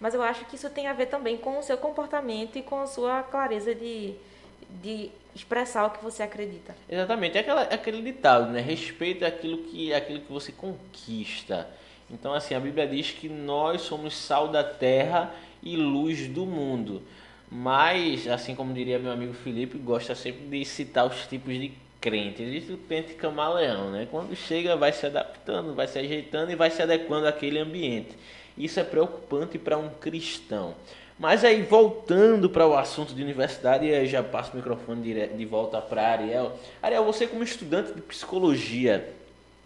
Speaker 4: Mas eu acho que isso tem a ver também com o seu comportamento e com a sua clareza de, de expressar o que você acredita.
Speaker 2: Exatamente, é aquela, é aquele ditado, né? Respeito é aquilo que, aquilo que você conquista. Então, assim, a Bíblia diz que nós somos sal da terra e luz do mundo. Mas, assim como diria meu amigo Felipe, gosta sempre de citar os tipos de crente. Existe o crente camaleão, né? Quando chega, vai se adaptando, vai se ajeitando e vai se adequando àquele ambiente. Isso é preocupante para um cristão. Mas aí, voltando para o assunto de universidade, eu já passo o microfone de volta para Ariel. Ariel, você como estudante de psicologia,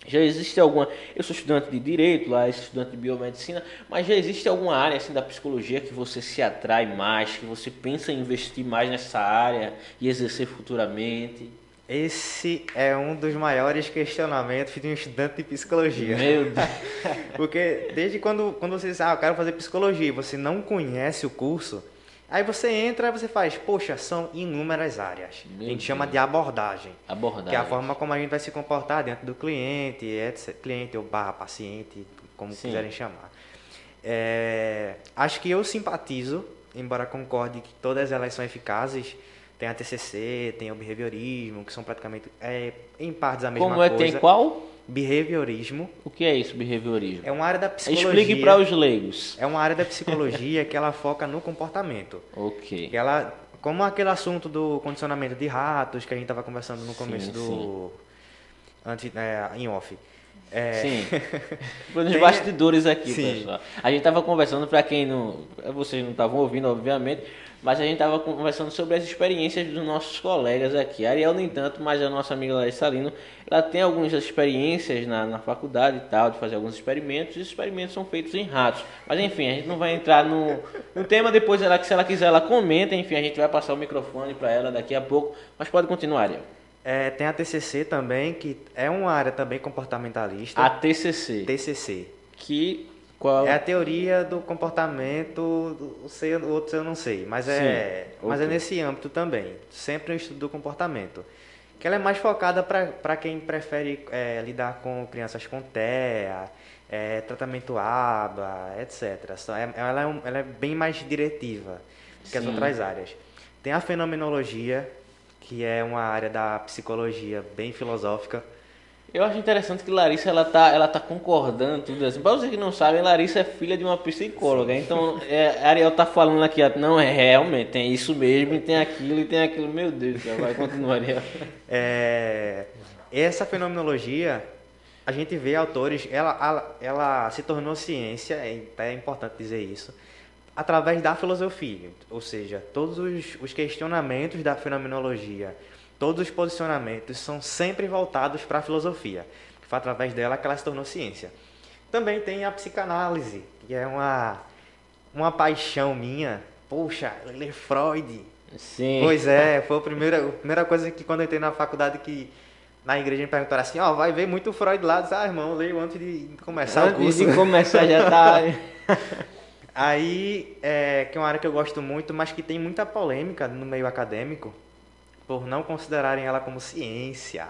Speaker 2: já existe alguma... Eu sou estudante de Direito, lá sou estudante de Biomedicina, mas já existe alguma área assim, da psicologia que você se atrai mais, que você pensa em investir mais nessa área e exercer futuramente?
Speaker 5: Esse é um dos maiores questionamentos de um estudante de psicologia.
Speaker 2: Meu Deus.
Speaker 5: Porque desde quando, quando você diz, ah, eu quero fazer psicologia, e você não conhece o curso, aí você entra e você faz, poxa, são inúmeras áreas.
Speaker 2: Meu
Speaker 5: a gente chama
Speaker 2: Deus.
Speaker 5: de abordagem.
Speaker 2: Abordagem.
Speaker 5: Que é a forma como a gente vai se comportar diante do cliente, etc. Cliente ou barra paciente, como
Speaker 2: Sim.
Speaker 5: quiserem chamar. É, acho que eu simpatizo, embora concorde que todas elas são eficazes. Tem a TCC, tem o behaviorismo, que são praticamente, é, em partes a mesma
Speaker 2: Como é,
Speaker 5: coisa.
Speaker 2: tem qual?
Speaker 5: Behaviorismo
Speaker 2: O que é isso, behaviorismo?
Speaker 5: é uma área da psicologia.
Speaker 2: Explique para os leigos.
Speaker 5: É uma área da psicologia que ela foca no comportamento.
Speaker 2: Ok.
Speaker 5: Ela, como aquele assunto do condicionamento de ratos que a gente estava conversando no começo
Speaker 2: Sim,
Speaker 5: do antes, é, em off. É,
Speaker 2: Sim. Foi nos
Speaker 5: Tem-
Speaker 2: bastidores aqui,
Speaker 5: Sim.
Speaker 2: pessoal. A gente tava conversando, para quem não. Vocês não estavam ouvindo, obviamente, mas a gente tava conversando sobre as experiências dos nossos colegas aqui. A Ariel, nem tanto, mas a nossa amiga Larissa Salino, ela tem algumas experiências na, na faculdade e tal, de fazer alguns experimentos, e os experimentos são feitos em ratos. Mas enfim, a gente não vai entrar no, no tema, depois ela, se ela quiser, ela comenta, enfim, a gente vai passar o microfone para ela daqui a pouco, mas pode continuar, Ariel.
Speaker 5: é, tem a TCC também, que é uma área também comportamentalista.
Speaker 2: A TCC,
Speaker 5: TCC.
Speaker 2: que... Qual...
Speaker 5: É a teoria do comportamento, sei, o outro eu não sei, mas é,
Speaker 2: Sim,
Speaker 5: mas é
Speaker 2: ok.
Speaker 5: nesse âmbito também. Sempre um estudo do comportamento. Que ela é mais focada para quem prefere é, lidar com crianças com TEA, é, tratamento ABA, etc. É- Ela é, um- ela é bem mais diretiva que as
Speaker 2: Sim.
Speaker 5: outras áreas. Tem a fenomenologia, que é uma área da psicologia bem filosófica.
Speaker 2: Eu acho interessante que Larissa ela tá, ela tá concordando tudo assim. Para vocês que não sabem, Larissa é filha de uma psicóloga. Então, é, Ariel tá falando aqui, não é realmente, tem isso mesmo, e tem aquilo e tem aquilo. Meu Deus, do vai continuar, Ariel.
Speaker 5: É, essa fenomenologia, a gente vê autores, ela, ela, ela se tornou ciência, é, é importante dizer isso, através da filosofia. Ou seja, todos os, os questionamentos da fenomenologia, todos os posicionamentos são sempre voltados para a filosofia, que foi através dela que ela se tornou ciência. Também tem a psicanálise, que é uma, uma paixão minha. Poxa, ler Freud,
Speaker 2: Sim.
Speaker 5: Pois é, foi a primeira, a primeira coisa que quando eu entrei na faculdade que na igreja me perguntaram assim, ó, vai ver muito Freud lá, disse, ah, irmão, leio antes de começar o
Speaker 2: Antes
Speaker 5: curso.
Speaker 2: de começar já tá.
Speaker 5: Aí, é, que é uma área que eu gosto muito, mas que tem muita polêmica no meio acadêmico, por não considerarem ela como ciência.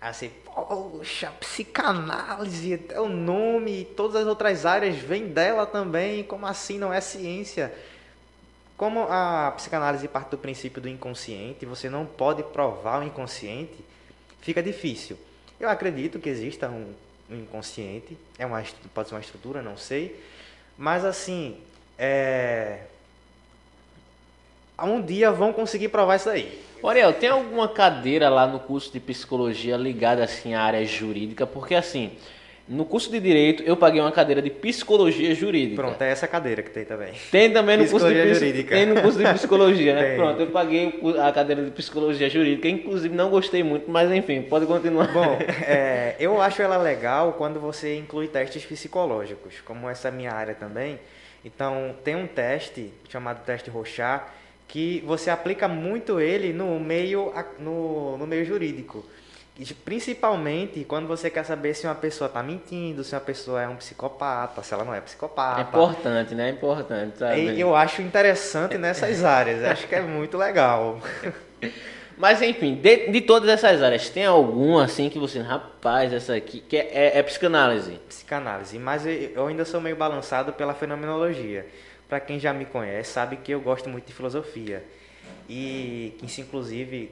Speaker 5: Assim, poxa, psicanálise, até o nome, todas as outras áreas vêm dela também, como assim não é ciência? Como a psicanálise parte do princípio do inconsciente, você não pode provar o inconsciente, fica difícil. Eu acredito que exista um, um inconsciente, é uma, pode ser uma estrutura, não sei, mas assim, é... um dia vão conseguir provar isso aí.
Speaker 2: Oriel, tem alguma cadeira lá no curso de psicologia ligada assim à área jurídica? Porque assim, no curso de direito eu paguei uma cadeira de psicologia jurídica.
Speaker 5: Pronto, é essa cadeira que tem também.
Speaker 2: Tem também no curso de
Speaker 5: jurídica.
Speaker 2: Tem no curso de psicologia, né?
Speaker 5: Tem.
Speaker 2: Pronto, eu paguei a cadeira de psicologia jurídica, inclusive não gostei muito, mas enfim, pode continuar.
Speaker 5: Bom, é, eu acho ela legal quando você inclui testes psicológicos, como essa é minha área também. Então, tem um teste chamado teste Rochat que você aplica muito ele no meio, no, no meio jurídico. Principalmente quando você quer saber se uma pessoa está mentindo, se uma pessoa é um psicopata, se ela não é
Speaker 2: é
Speaker 5: psicopata.
Speaker 2: importante, né? É importante, sabe?
Speaker 5: E eu acho interessante nessas áreas, acho que é muito legal.
Speaker 2: Mas enfim, de, de todas essas áreas, tem alguma assim que você, rapaz, essa aqui, que é, é- é psicanálise?
Speaker 5: Psicanálise, mas eu eu ainda sou meio balançado pela fenomenologia. Para quem já me conhece, sabe que eu gosto muito de filosofia. E que isso, inclusive,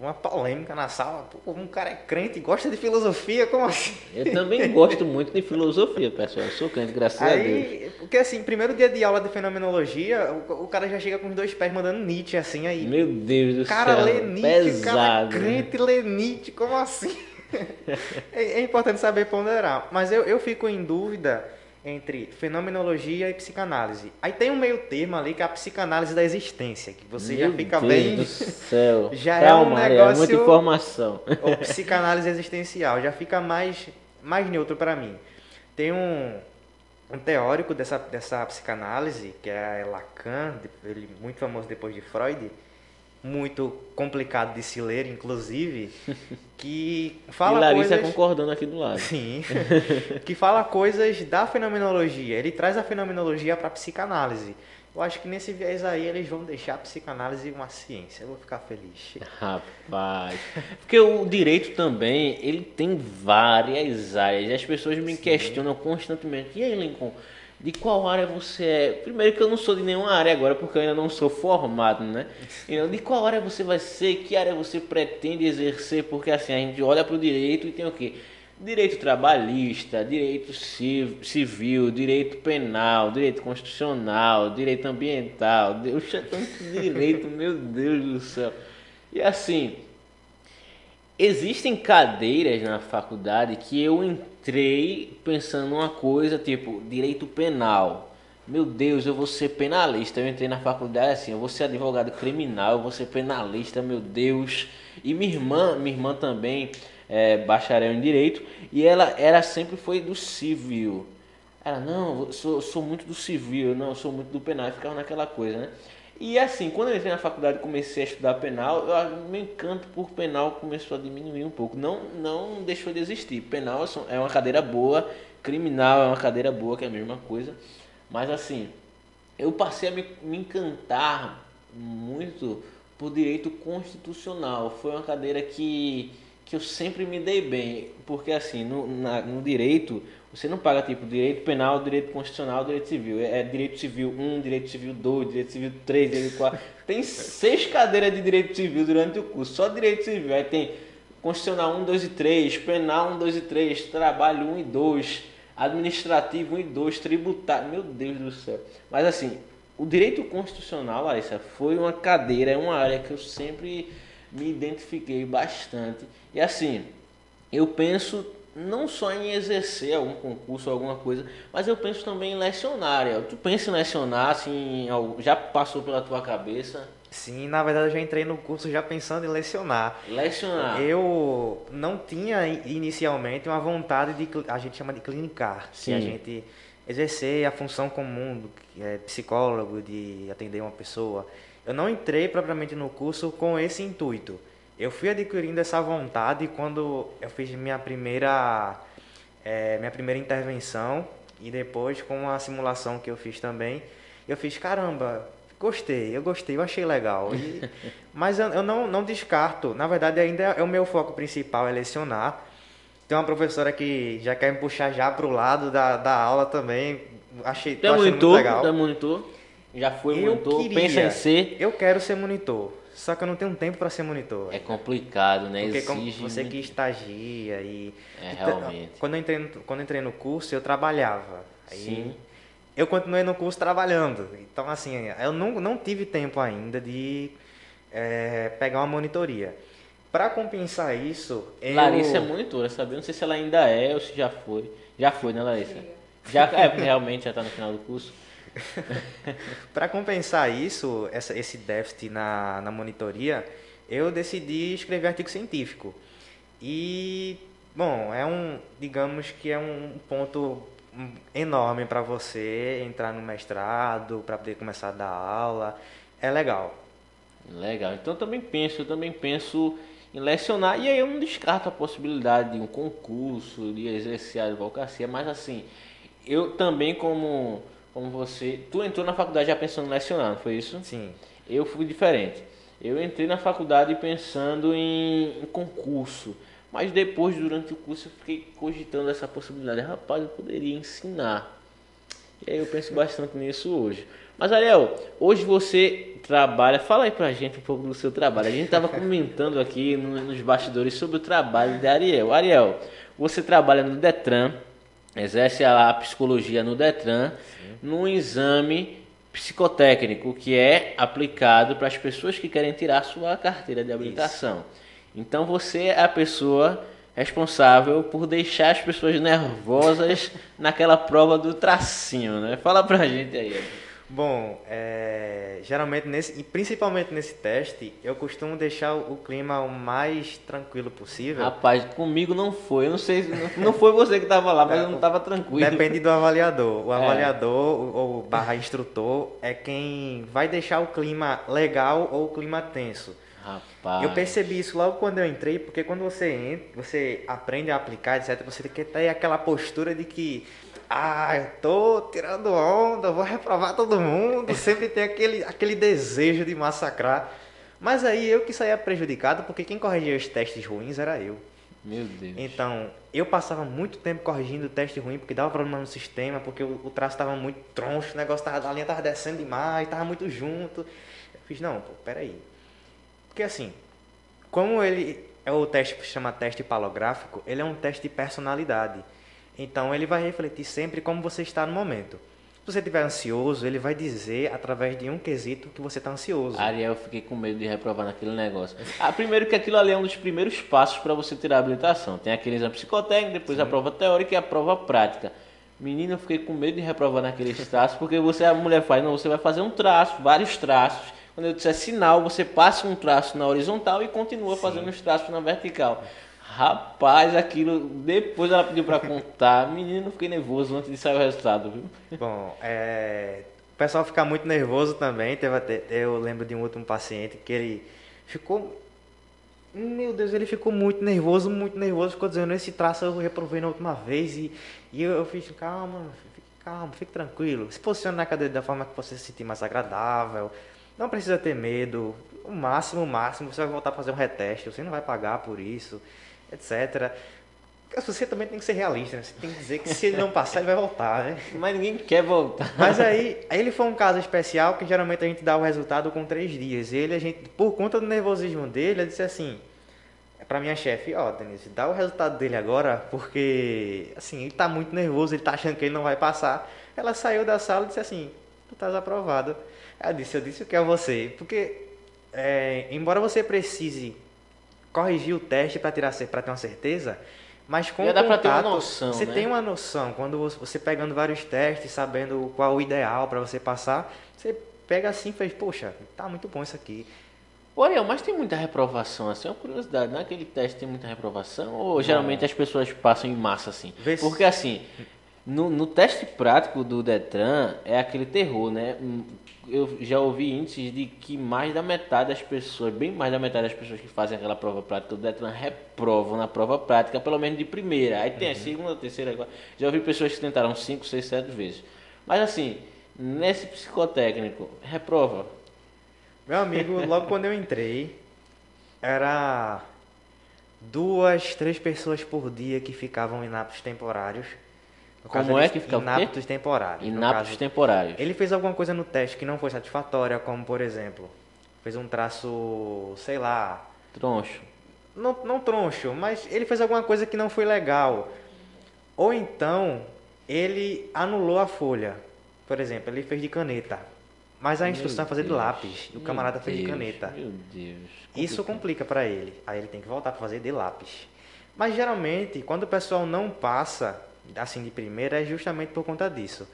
Speaker 5: uma polêmica na sala. Pô, um cara é crente e gosta de filosofia, como assim?
Speaker 2: Eu também gosto muito de filosofia, pessoal. Eu sou crente, graças a Deus.
Speaker 5: Aí, porque assim, primeiro dia de aula de fenomenologia, o, o cara já chega com os dois pés mandando Nietzsche, assim, aí.
Speaker 2: Meu Deus do
Speaker 5: cara
Speaker 2: céu.
Speaker 5: lê Nietzsche, cara é
Speaker 2: pesado. né?
Speaker 5: crente lê Nietzsche, como assim? é, é importante saber ponderar. Mas eu, eu fico em dúvida entre fenomenologia e psicanálise. Aí tem um meio termo ali que é a psicanálise da existência, que você já
Speaker 2: Meu
Speaker 5: fica
Speaker 2: Deus
Speaker 5: bem...
Speaker 2: do céu.
Speaker 5: Já é
Speaker 2: Calma,
Speaker 5: um
Speaker 2: Ariel,
Speaker 5: negócio-
Speaker 2: muita informação.
Speaker 5: ou psicanálise existencial, já fica mais, mais neutro para mim. Tem um, um teórico dessa, dessa psicanálise, que é Lacan, ele muito famoso depois de Freud, muito complicado de se ler, inclusive, que fala
Speaker 2: e Larissa
Speaker 5: coisas...
Speaker 2: concordando aqui do lado.
Speaker 5: Sim, que fala coisas da fenomenologia. Ele traz a fenomenologia para a psicanálise. Eu acho que nesse viés aí eles vão deixar a psicanálise uma ciência. Eu vou ficar feliz.
Speaker 2: Rapaz. Porque o direito também, ele tem várias áreas. E as pessoas me questionam constantemente. E aí, Lincoln, de qual área você é? Primeiro que eu não sou de nenhuma área agora, porque eu ainda não sou formado, né? Então, de qual área você vai ser? Que área você pretende exercer? Porque assim, a gente olha para o direito e tem o quê? Direito trabalhista, direito ci- civil, direito penal, direito constitucional, direito ambiental. Deus, é tanto direito, meu Deus do céu. E assim, existem cadeiras na faculdade que eu entrei pensando uma coisa tipo direito penal. Meu Deus, eu vou ser penalista. Eu entrei na faculdade assim, eu vou ser advogado criminal, eu vou ser penalista, meu Deus. E minha irmã, minha irmã também é bacharel em direito e ela era sempre foi do civil. Ela, não, eu sou, sou muito do civil, não, eu sou muito do penal, e ficava naquela coisa, né? E assim, quando eu entrei na faculdade e comecei a estudar penal, eu, meu encanto por penal começou a diminuir um pouco. Não, não deixou de existir. Penal é é uma cadeira boa, criminal é uma cadeira boa, que é a mesma coisa. Mas assim, eu passei a me, me encantar muito por direito constitucional. Foi uma cadeira que, que eu sempre me dei bem, porque assim, no, na- no direito, você não paga tipo direito penal, direito constitucional, direito civil. É, é direito civil 1, direito civil 2, direito civil 3, direito 4. Tem seis cadeiras de direito civil durante o curso, só direito civil. Aí tem constitucional 1, 2 e 3, penal 1, 2 e 3, trabalho 1 e 2, administrativo 1 e 2, tributário. Meu Deus do céu. Mas assim, o direito constitucional, Larissa, foi uma cadeira, é uma área que eu sempre me identifiquei bastante. E assim, eu penso não só em exercer algum concurso ou alguma coisa, mas eu penso também em lecionar. Tu pensa em lecionar, assim, já passou pela tua cabeça?
Speaker 5: Sim, na verdade eu já entrei no curso já pensando em lecionar.
Speaker 2: Lecionar.
Speaker 5: Eu não tinha inicialmente uma vontade de, a gente chama de clinicar, que a
Speaker 2: Sim.
Speaker 5: gente exercer a função comum do é psicólogo, de atender uma pessoa. Eu não entrei propriamente no curso com esse intuito. Eu fui adquirindo essa vontade quando eu fiz minha primeira, eh, minha primeira intervenção e depois com a simulação que eu fiz também, eu fiz, caramba, gostei, eu gostei, eu achei legal. E- mas eu, eu não, não descarto, na verdade ainda é o meu foco principal é lecionar. Tem uma professora que já quer me puxar já pro lado da, da aula também, achei,
Speaker 2: é
Speaker 5: achando muito
Speaker 2: monitor?
Speaker 5: legal.
Speaker 2: É monitor? Já foi
Speaker 5: Eu
Speaker 2: monitor?
Speaker 5: queria.
Speaker 2: Pensa em ser?
Speaker 5: Eu quero ser monitor, só que eu não tenho tempo para ser monitor.
Speaker 2: É complicado, né?
Speaker 5: Porque
Speaker 2: Exige
Speaker 5: você
Speaker 2: muito.
Speaker 5: que estagia e...
Speaker 2: É, realmente.
Speaker 5: Quando eu, entrei no, quando eu entrei no curso, eu trabalhava. Aí
Speaker 2: Sim.
Speaker 5: Eu continuei no curso trabalhando. Então, assim, eu não, não tive tempo ainda de eh, pegar uma monitoria. Para compensar isso, eu...
Speaker 2: Larissa é monitora, sabe? Eu não sei se ela ainda é ou se já foi. Já foi, né, Larissa? Já, é, realmente já tá no final do curso.
Speaker 5: Para compensar isso, essa- esse déficit na, na monitoria, eu decidi escrever artigo científico. E, bom, é um, digamos que é um ponto enorme para você entrar no mestrado, para poder começar a dar aula. É legal.
Speaker 2: Legal. Então eu também penso, eu também penso em lecionar. E aí eu não descarto a possibilidade de um concurso, de exercer a advocacia, mas assim, eu também como, como você. Tu entrou na faculdade já pensando em lecionar, não foi isso?
Speaker 5: Sim.
Speaker 2: Eu fui diferente. Eu entrei na faculdade pensando em, em concurso, mas depois, durante o curso, eu fiquei cogitando essa possibilidade. Rapaz, eu poderia ensinar. E aí eu penso bastante nisso hoje. Mas Ariel, hoje você trabalha, fala aí pra gente um pouco do seu trabalho. A gente estava comentando aqui no- nos bastidores sobre o trabalho de Ariel. Ariel, você trabalha no Detran, exerce a psicologia no Detran, num exame psicotécnico que é aplicado para as pessoas que querem tirar sua carteira de habilitação. Então você é a pessoa responsável por deixar as pessoas nervosas naquela prova do tracinho, né? Fala pra gente aí.
Speaker 5: Bom, é, geralmente, nesse, e principalmente nesse teste, eu costumo deixar o clima o mais tranquilo possível.
Speaker 2: Rapaz, comigo não foi. Eu não sei, não- foi você que tava lá, mas eu não tava tranquilo.
Speaker 5: Depende do avaliador. O
Speaker 2: É.
Speaker 5: avaliador ou ou barra instrutor é quem vai deixar o clima legal ou o clima tenso.
Speaker 2: Rapaz.
Speaker 5: Eu percebi isso logo quando eu entrei, porque quando você entra, você aprende a aplicar, etc, você tem que ter aquela postura de que, ah, eu tô tirando onda, vou reprovar todo mundo, sempre tem aquele, aquele desejo de massacrar. Mas aí eu que saía prejudicado, porque quem corrigia os testes ruins era eu.
Speaker 2: Meu Deus.
Speaker 5: Então, eu passava muito tempo corrigindo o teste ruim, porque dava problema no sistema, porque o, o traço estava muito troncho, o negócio tava, a linha tava descendo demais, tava muito junto. Eu fiz, não, pô, peraí. Porque assim, como ele é o teste que chama teste palográfico, ele é um teste de personalidade. Então ele vai refletir sempre como você está no momento. Se você estiver ansioso, ele vai dizer através de um quesito que você está ansioso.
Speaker 2: Ariel, eu fiquei com medo de reprovar naquele negócio. Ah, primeiro que aquilo ali é um dos primeiros passos para você tirar a habilitação. Tem aquele exame psicotécnico, depois a prova teórica e a prova prática. Menino, eu fiquei com medo de reprovar naqueles traços, porque você, a mulher faz, não, você vai fazer um traço, vários traços. Quando eu disser sinal, você passa um traço na horizontal e continua fazendo os traços na vertical. Rapaz, aquilo, depois ela pediu para contar. Menino, fiquei nervoso antes de sair o resultado, viu?
Speaker 5: Bom, é, o pessoal fica muito nervoso também. Teve até, eu lembro de um último paciente que ele ficou. Meu Deus, ele ficou muito nervoso, muito nervoso. Ficou dizendo: Esse traço eu reprovei na última vez. E, e eu, eu fiz: Calma, fique calmo, fique tranquilo. Se posicione na cadeira da forma que você se sentir mais agradável. Não precisa ter medo. O máximo, o máximo, você vai voltar a fazer um reteste. Você não vai pagar por isso, etc. Você também tem que ser realista, né? Você tem que dizer que se ele não passar, ele vai voltar, né?
Speaker 2: Mas ninguém quer voltar.
Speaker 5: Mas aí, aí ele foi um caso especial que geralmente a gente dá o resultado com três dias. Ele, a gente, por conta do nervosismo dele, eu disse assim, pra minha chefe, ó, Denise, dá o resultado dele agora, porque, assim, ele tá muito nervoso, ele tá achando que ele não vai passar. Ela saiu da sala e disse assim, tu estás aprovado. Ela disse, eu disse o que é você? Porque, é, embora você precise corrigir o teste para tirar para ter uma certeza, mas com
Speaker 2: Já
Speaker 5: o
Speaker 2: dá pra ter uma
Speaker 5: contato,
Speaker 2: noção,
Speaker 5: você
Speaker 2: né?
Speaker 5: tem uma noção. Quando você, pegando vários testes, sabendo qual o ideal para você passar, você pega assim e faz, poxa, tá muito bom isso aqui.
Speaker 2: Ariel, mas tem muita reprovação, assim, é uma curiosidade, naquele teste tem muita reprovação ou geralmente as pessoas passam em massa, assim?
Speaker 5: Vê
Speaker 2: Porque assim, No, no teste prático do Detran é aquele terror, né? Eu já ouvi índices de que mais da metade das pessoas, bem mais da metade das pessoas que fazem aquela prova prática do Detran reprovam na prova prática, pelo menos de primeira. Aí tem a segunda, a terceira, agora. Já ouvi pessoas que tentaram cinco, seis, sete vezes. Mas assim, nesse psicotécnico, reprova.
Speaker 5: Meu amigo, logo quando eu entrei, era duas, três pessoas por dia que ficavam inaptos temporários. No
Speaker 2: Como é que o quê?
Speaker 5: Inaptos temporários. no
Speaker 2: Inaptos
Speaker 5: caso.
Speaker 2: temporários.
Speaker 5: Ele fez alguma coisa no teste que não foi satisfatória, como por exemplo, fez um traço, sei lá,
Speaker 2: Troncho.
Speaker 5: não, não troncho, mas ele fez alguma coisa que não foi legal. Ou então, ele anulou a folha. Por exemplo, ele fez de caneta. Mas a instrução é fazer de lápis. E o camarada fez de caneta.
Speaker 2: Meu Deus.
Speaker 5: Isso complica pra ele. Aí ele tem que voltar pra fazer de lápis. Mas geralmente, quando o pessoal não passa assim de primeira, é justamente por conta disso.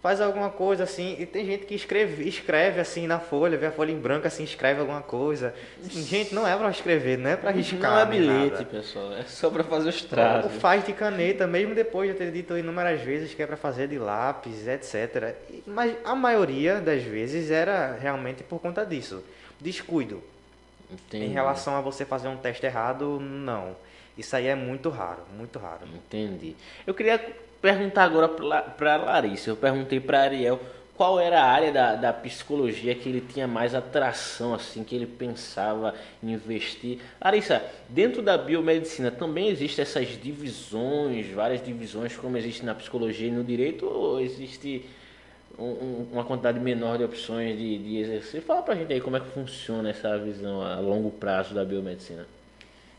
Speaker 5: Faz alguma coisa assim, e tem gente que escreve, escreve assim na folha, vê a folha em branco assim, escreve alguma coisa. Assim, gente, não é pra escrever, não é pra riscar.
Speaker 2: Não é bilhete,
Speaker 5: nada.
Speaker 2: pessoal. É só pra fazer os
Speaker 5: Ou
Speaker 2: traços.
Speaker 5: faz de caneta, mesmo depois de ter dito inúmeras vezes que é para fazer de lápis, etc. Mas a maioria das vezes era realmente por conta disso. Descuido.
Speaker 2: Entendi.
Speaker 5: Em relação a você fazer um teste errado, não. Isso aí é muito raro, muito raro.
Speaker 2: Entendi. Eu queria perguntar agora pra Larissa. Eu perguntei pra Ariel qual era a área da, da psicologia que ele tinha mais atração, assim, que ele pensava investir. Larissa, dentro da biomedicina também existem essas divisões, várias divisões, como existe na psicologia e no direito, ou existe um- uma quantidade menor de opções de, de exercer? Fala pra gente aí como é que funciona essa visão a longo prazo da biomedicina.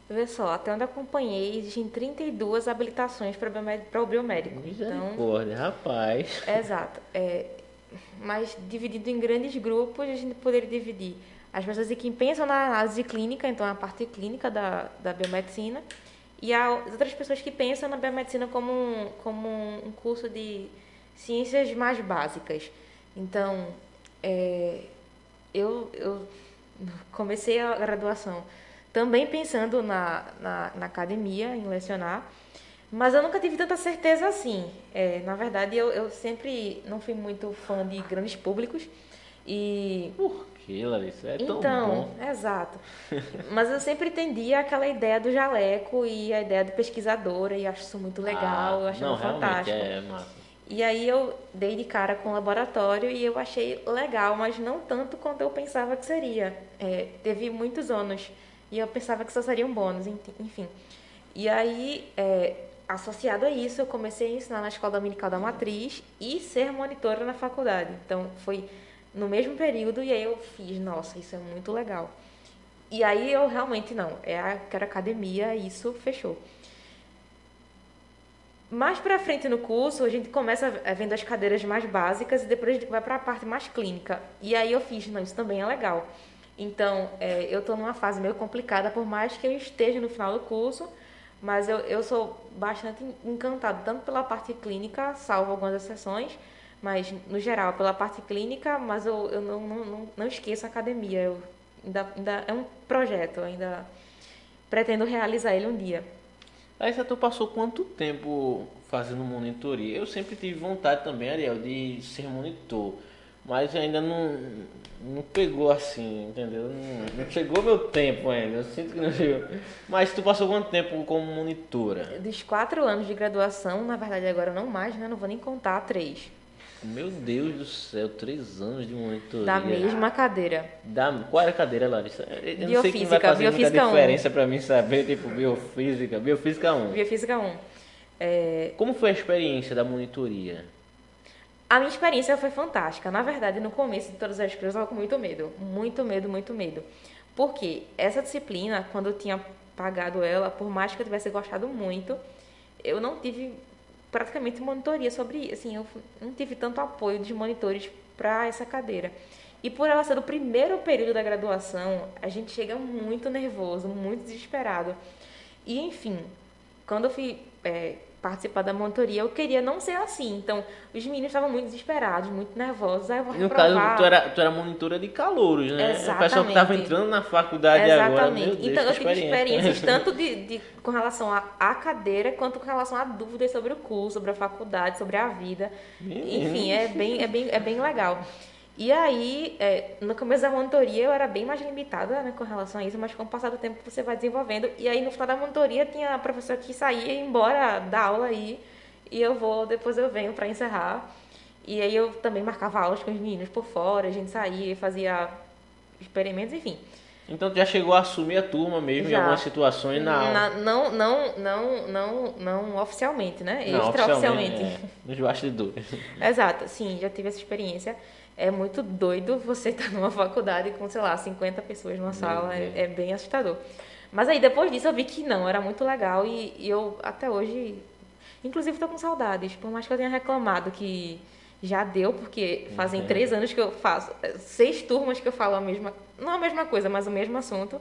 Speaker 4: Vê só, até onde acompanhei, existem 32 habilitações para o biomédico. Então,
Speaker 2: Misericórdia, rapaz.
Speaker 4: exato. É, mas dividido em grandes grupos, a gente poderia dividir as pessoas que pensam na análise clínica, então a parte clínica da, da biomedicina, e as outras pessoas que pensam na biomedicina como um, como um curso de ciências mais básicas. Então, é, eu, eu comecei a graduação também pensando na, na, na academia, em lecionar, mas eu nunca tive tanta certeza assim. É, na verdade, eu, eu sempre não fui muito fã de grandes públicos e
Speaker 2: Por que, Larissa? É tão
Speaker 4: então,
Speaker 2: bom.
Speaker 4: exato. Mas eu sempre entendia aquela ideia do jaleco e a ideia de pesquisadora e acho isso muito legal,
Speaker 2: Ah,
Speaker 4: eu achava
Speaker 2: não, realmente
Speaker 4: fantástico.
Speaker 2: É massa.
Speaker 4: E aí eu dei de cara com o laboratório e eu achei legal, mas não tanto quanto eu pensava que seria. É, teve muitos anos e eu pensava que só seria um bônus, enfim. E aí, é, associado a isso, eu comecei a ensinar na Escola Dominical da Matriz e ser monitora na faculdade. Então, foi no mesmo período e aí eu fiz, nossa, isso é muito legal. E aí eu realmente não, é a, quero academia, isso fechou. Mais pra frente no curso, a gente começa vendo as cadeiras mais básicas e depois a gente vai para a parte mais clínica. E aí eu fiz, não, isso também é legal. Então, é, eu estou numa fase meio complicada, por mais que eu esteja no final do curso, mas eu, eu sou bastante encantado, tanto pela parte clínica, salvo algumas exceções, mas no geral pela parte clínica, mas eu, eu não, não, não, não esqueço a academia. Eu ainda, ainda é um projeto, ainda pretendo realizar ele um dia.
Speaker 2: Larissa, tu passou quanto tempo fazendo monitoria? Eu sempre tive vontade também, Ariel, de ser monitor. Mas ainda não, não pegou assim, entendeu? Não, não chegou meu tempo ainda. Eu sinto que não chegou. Mas tu passou quanto tempo como monitora?
Speaker 4: Dos quatro anos de graduação, na verdade agora não mais, né? Não vou nem contar três.
Speaker 2: Meu Deus do céu, três anos de monitoria.
Speaker 4: Da mesma cadeira.
Speaker 2: Da, qual era a cadeira, Larissa? Eu não sei quem vai
Speaker 4: Biofísica,
Speaker 2: fazer
Speaker 4: biofísica
Speaker 2: muita diferença pra mim saber, tipo, biofísica. Biofísica 1.
Speaker 4: Biofísica 1. É,
Speaker 2: Como foi a experiência da monitoria?
Speaker 4: A minha experiência foi fantástica. Na verdade, no começo de todas as coisas, eu estava com muito medo. Muito medo, muito medo. Porque essa disciplina, quando eu tinha pagado ela, por mais que eu tivesse gostado muito, eu não tive praticamente monitoria sobre assim, eu não tive tanto apoio de monitores para essa cadeira. E por ela ser do primeiro período da graduação, a gente chega muito nervoso, muito desesperado. E enfim, quando eu fui é, participar da monitoria, eu queria não ser assim. Então, os meninos estavam muito desesperados, muito nervosos. Aí eu vou
Speaker 2: No caso,
Speaker 4: reprovar.
Speaker 2: tu era, tu era monitora de calouros, né? O pessoal que
Speaker 4: Exatamente.
Speaker 2: tava entrando na faculdade agora.
Speaker 4: Exatamente.
Speaker 2: Meu Deus,
Speaker 4: então, eu tive
Speaker 2: experiência.
Speaker 4: experiências tanto de, de- com relação à, à cadeira, quanto com relação a dúvidas sobre o curso, sobre a faculdade, sobre a vida. Enfim, é bem, é, bem, é bem legal. E aí, é, no começo da monitoria, eu era bem mais limitada né, com relação a isso, mas com o passar do tempo você vai desenvolvendo. E aí, no final da monitoria, tinha a professora que saía embora da aula aí, e eu vou, depois eu venho para encerrar. E aí, eu também marcava aulas com os meninos por fora, a gente saía e fazia experimentos, enfim.
Speaker 2: Então já chegou a assumir a turma mesmo em
Speaker 4: Já.
Speaker 2: algumas situações na.
Speaker 4: Na- não, não, não, não, não oficialmente, né? Extraoficialmente.
Speaker 2: oficialmente, é, nos bastidores.
Speaker 4: Exato, sim, já tive essa experiência. É muito doido você estar numa faculdade com, sei lá, 50 pessoas numa sala, é, é bem assustador. Mas aí depois disso eu vi que não, era muito legal e, e eu até hoje, inclusive estou com saudades, por mais que eu tenha reclamado que já deu, porque fazem três anos que eu faço, é, seis turmas que eu falo a mesma, não a mesma coisa, mas o mesmo assunto.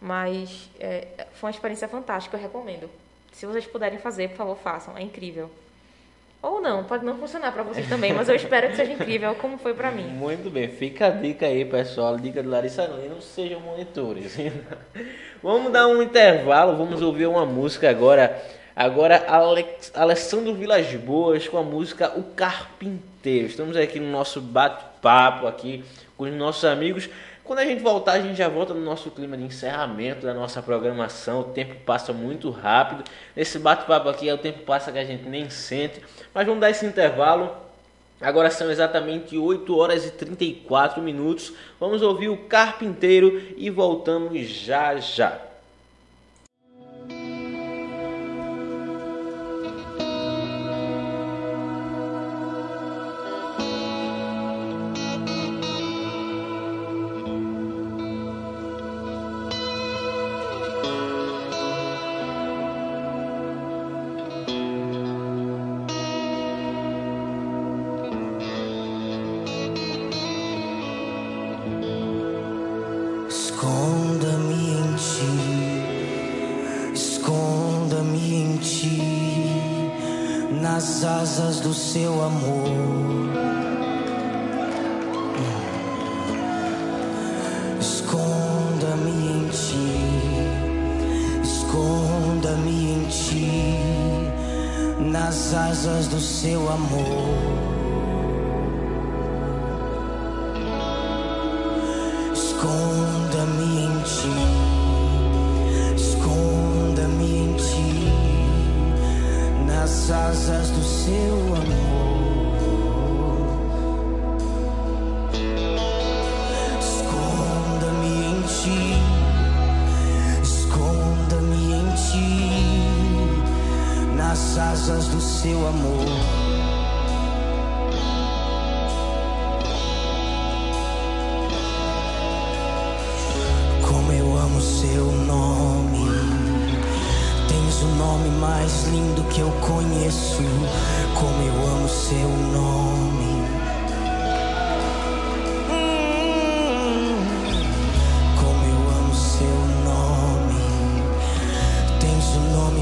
Speaker 4: Mas é, foi uma experiência fantástica, eu recomendo. Se vocês puderem fazer, por favor, façam, é incrível. Ou não, pode não funcionar pra vocês também, mas eu espero que seja incrível, como foi pra mim.
Speaker 2: Muito bem, fica a dica aí, pessoal. Dica de Larissa Lino, sejam monitores. vamos dar um intervalo, vamos ouvir uma música agora. Agora, Alex, Alessandro Vilas Boas com a música O Carpinteiro. Estamos aqui no nosso bate-papo aqui com os nossos amigos. Quando a gente voltar, a gente já volta no nosso clima de encerramento da nossa programação. O tempo passa muito rápido. Nesse bate-papo aqui, o tempo passa que a gente nem sente. Mas vamos dar esse intervalo. Agora são exatamente 8 horas e 34 minutos. Vamos ouvir o Carpinteiro e voltamos já já.
Speaker 7: Do seu amor. Seu amor. Como eu amo seu nome. Tens o nome mais lindo que eu conheço. Como eu amo seu nome.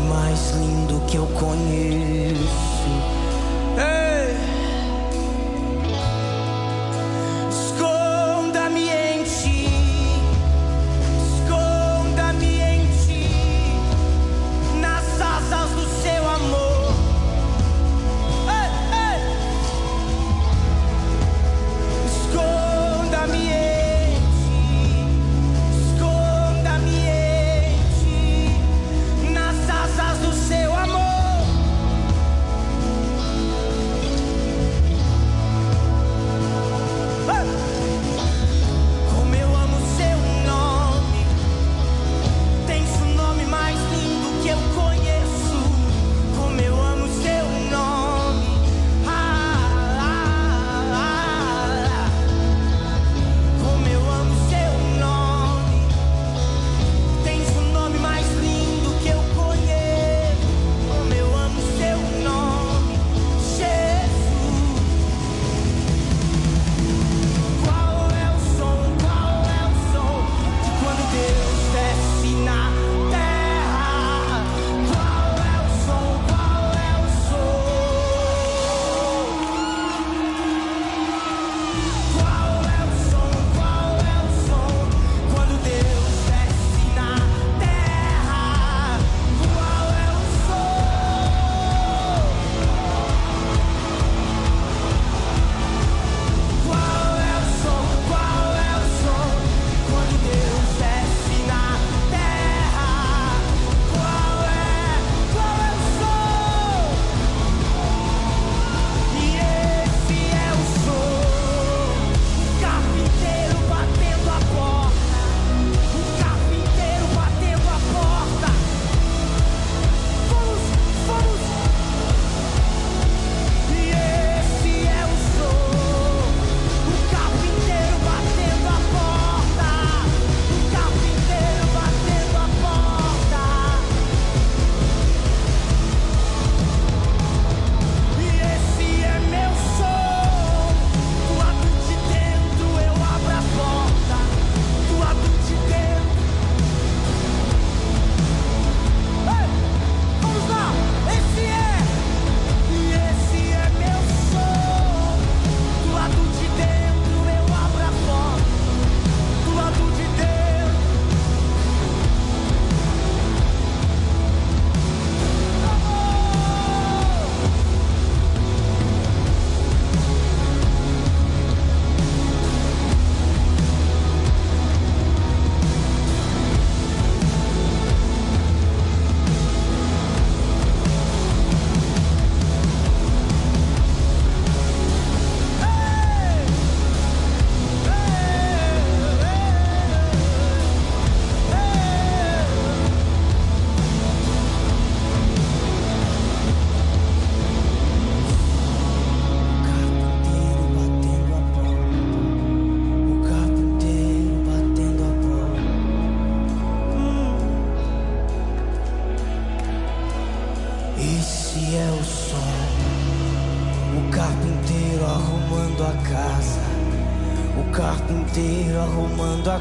Speaker 7: Mais lindo que eu conheço.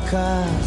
Speaker 6: casa.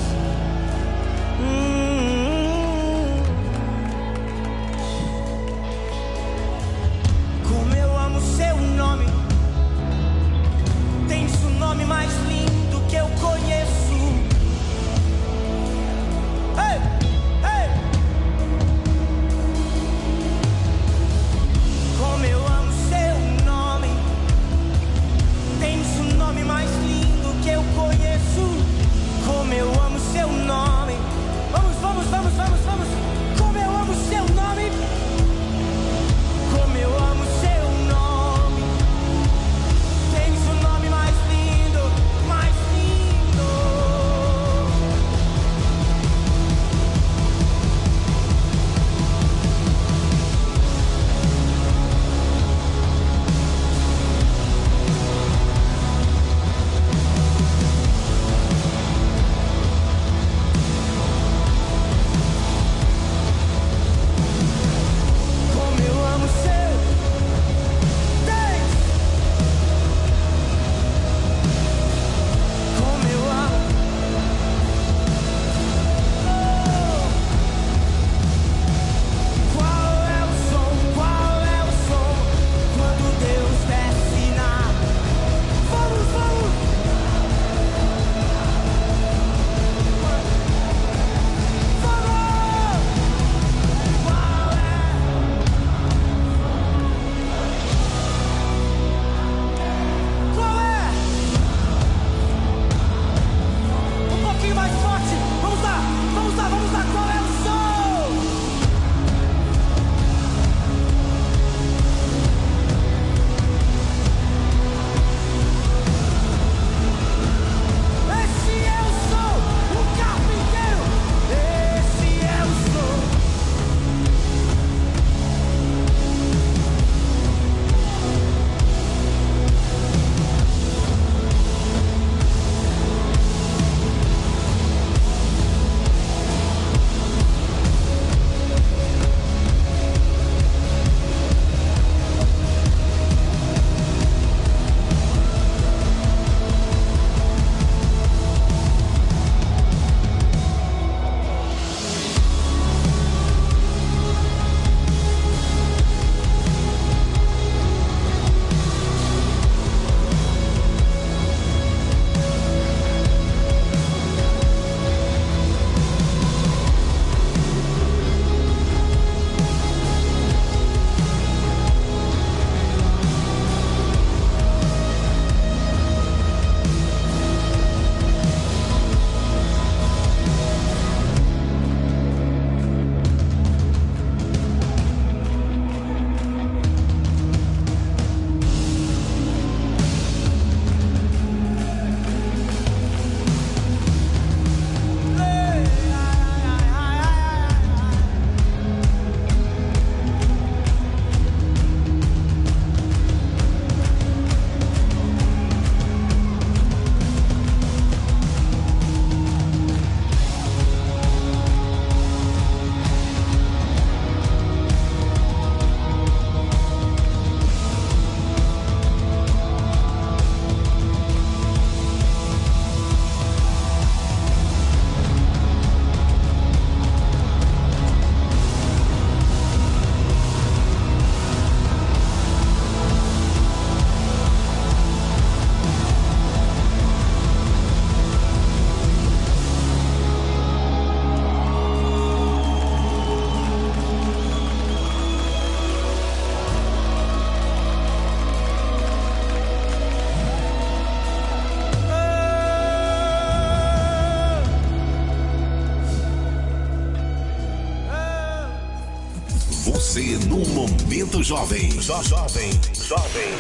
Speaker 1: Momento Jovem. Jovem. Jovem.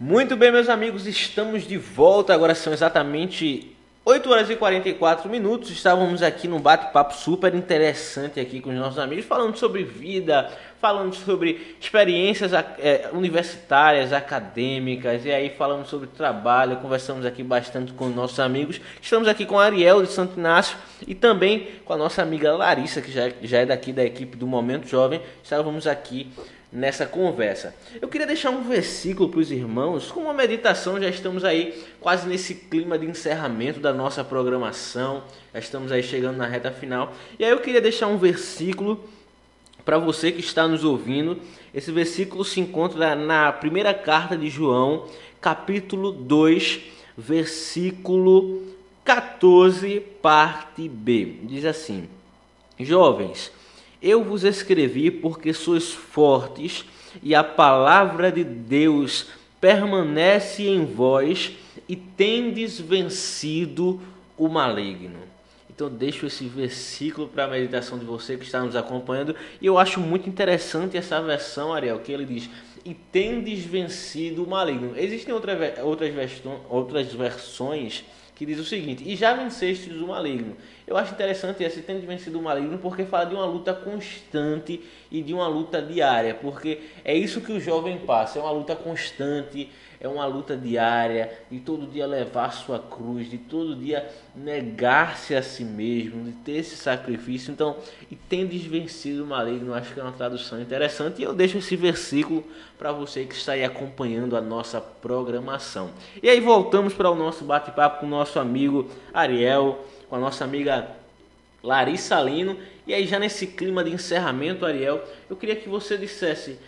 Speaker 2: Muito bem, meus amigos, estamos de volta. Agora são exatamente 8 horas e 44 minutos. Estávamos aqui num bate-papo super interessante aqui com os nossos amigos, falando sobre vida, falando sobre experiências eh, universitárias, acadêmicas, e aí falando sobre trabalho, conversamos aqui bastante com os nossos amigos. Estamos aqui com a Ariel de Santo Inácio e também com a nossa amiga Larissa, que já, já é daqui da equipe do Momento Jovem. Estávamos aqui nessa conversa. Eu queria deixar um versículo para os irmãos, com uma meditação, já estamos aí quase nesse clima de encerramento da nossa programação, já estamos aí chegando na reta final. E aí eu queria deixar um versículo para você que está nos ouvindo. Esse versículo se encontra na primeira carta de João, capítulo 2, versículo 14, parte B. Diz assim: Jovens, eu vos escrevi porque sois fortes e a palavra de Deus permanece em vós e tendes vencido o maligno. Então deixo esse versículo para a meditação de você que está nos acompanhando e eu acho muito interessante essa versão, Ariel, que ele diz e tendes vencido o maligno. Existem outra, outras, outras versões que diz o seguinte: E já vencestes o maligno. Eu acho interessante esse tendo vencido o maligno porque fala de uma luta constante e de uma luta diária, porque é isso que o jovem passa, é uma luta constante, é uma luta diária, de todo dia levar sua cruz, de todo dia negar-se a si mesmo, de ter esse sacrifício. Então, e tendes vencido o maligno, acho que é uma tradução interessante. E eu deixo esse versículo para você que está aí acompanhando a nossa programação. E aí voltamos para o nosso bate-papo com o nosso amigo Ariel, com a nossa amiga Larissa Lino. E aí já nesse clima de encerramento, Ariel, eu queria que você dissesse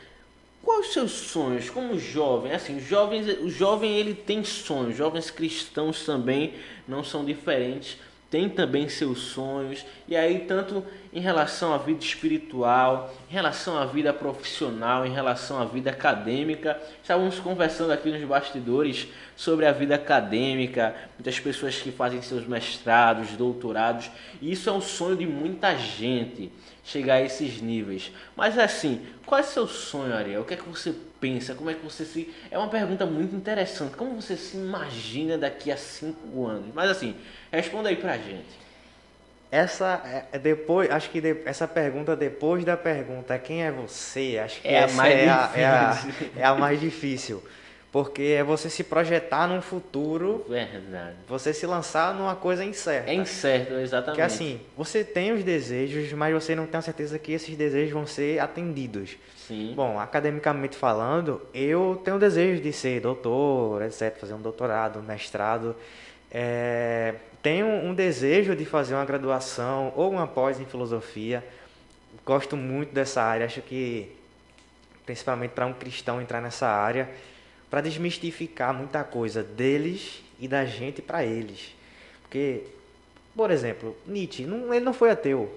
Speaker 2: quais os seus sonhos como jovem? Assim, jovens, o jovem ele tem sonhos, jovens cristãos também não são diferentes, têm também seus sonhos. E aí tanto em relação à vida espiritual, em relação à vida profissional, em relação à vida acadêmica, estávamos conversando aqui nos bastidores sobre a vida acadêmica, muitas pessoas que fazem seus mestrados, doutorados, e isso é um sonho de muita gente chegar a esses níveis. Mas assim, qual é seu sonho, Ariel? O que é que você pensa? Como é que você se. É uma pergunta muito interessante. Como você se imagina daqui a cinco anos? Mas assim, responda aí pra gente.
Speaker 5: Essa é- é depois, acho que de- essa pergunta depois da pergunta quem é você, acho que
Speaker 2: É a
Speaker 5: essa
Speaker 2: mais
Speaker 5: é, a, é, a, é a mais difícil, porque é você se projetar num futuro,
Speaker 2: Verdade.
Speaker 5: você se lançar numa coisa incerta.
Speaker 2: É incerto, exatamente.
Speaker 5: Que assim, você tem os desejos, mas você não tem a certeza que esses desejos vão ser atendidos.
Speaker 2: Sim.
Speaker 5: Bom, academicamente falando, eu tenho desejo de ser doutor, etc., fazer um doutorado, um mestrado. É, tenho um desejo de fazer uma graduação ou uma pós em filosofia. Gosto muito dessa área, acho que, principalmente para um cristão entrar nessa área, para desmistificar muita coisa deles e da gente para eles. Porque, por exemplo, Nietzsche, não, ele não foi ateu.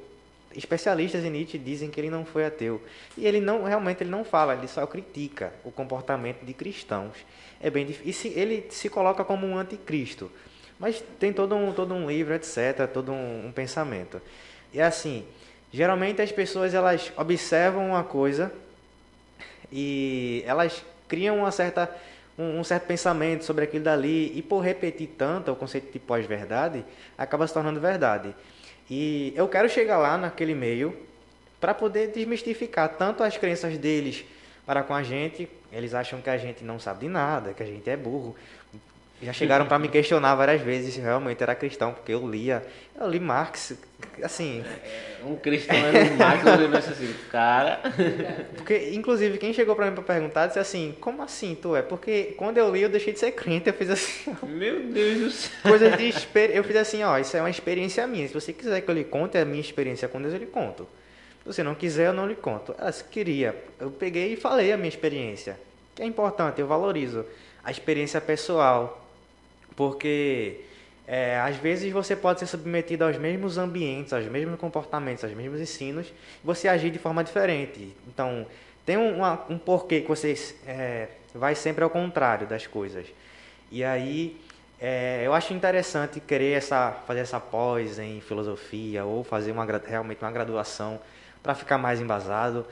Speaker 5: Especialistas em Nietzsche dizem que ele não foi ateu. E ele não, realmente ele não fala, ele só critica o comportamento de cristãos. É bem. E se, ele se coloca como um anticristo. Mas tem todo um, todo um livro, etc., todo um, um pensamento. E assim, geralmente as pessoas elas observam uma coisa e elas criam uma certa, um, um certo pensamento sobre aquilo dali e por repetir tanto o conceito de pós-verdade, acaba se tornando verdade. E eu quero chegar lá naquele meio para poder desmistificar tanto as crenças deles para com a gente, eles acham que a gente não sabe de nada, que a gente é burro. Já chegaram para me questionar várias vezes se realmente era cristão, porque eu lia, eu li Marx, assim,
Speaker 2: Um cristão era um máquina, eu penso assim, cara.
Speaker 5: Porque, inclusive, quem chegou pra mim pra perguntar disse assim: Como assim tu é? Porque quando eu li, eu deixei de ser crente. Eu fiz assim:
Speaker 2: Meu Deus do céu.
Speaker 5: Coisas de exper... Eu fiz assim: Ó, isso é uma experiência minha. Se você quiser que eu lhe conte a minha experiência com Deus, eu lhe conto. Se você não quiser, eu não lhe conto. Ela se queria. Eu peguei e falei a minha experiência. Que é importante, eu valorizo a experiência pessoal. Porque. é, às vezes você pode ser submetido aos mesmos ambientes, aos mesmos comportamentos, aos mesmos ensinos, e você agir de forma diferente. Então, tem um, porquê que você é, vai sempre ao contrário das coisas. E aí, é, eu acho interessante querer essa, fazer essa pós em filosofia ou fazer uma, realmente uma graduação para ficar mais embasado.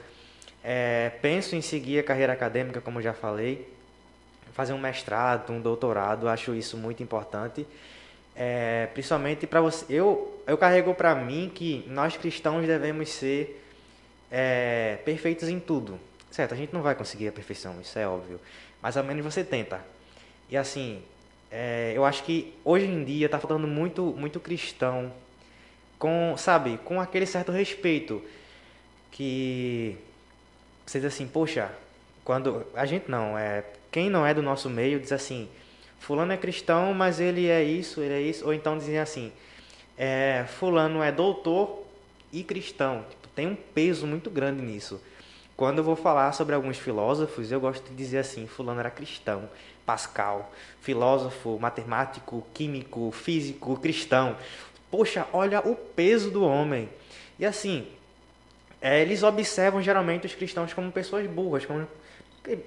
Speaker 5: É, penso em seguir a carreira acadêmica, como já falei, fazer um mestrado, um doutorado, acho isso muito importante. É, principalmente para você. Eu, eu carrego para mim que nós cristãos devemos ser é, perfeitos em tudo. Certo, a gente não vai conseguir a perfeição, isso é óbvio. Mas ao menos você tenta. E assim, é, eu acho que hoje em dia tá faltando muito, muito cristão com, sabe, com aquele certo respeito que você diz assim, poxa, quando a gente não, é quem não é do nosso meio diz assim, fulano é cristão, mas ele é isso, ele é isso, ou então dizem assim, é, fulano é doutor e cristão, tipo, tem um peso muito grande nisso. Quando eu vou falar sobre alguns filósofos, eu gosto de dizer assim, fulano era cristão, Pascal, filósofo, matemático, químico, físico, cristão. Poxa, olha o peso do homem. E assim, é, eles observam geralmente os cristãos como pessoas burras, como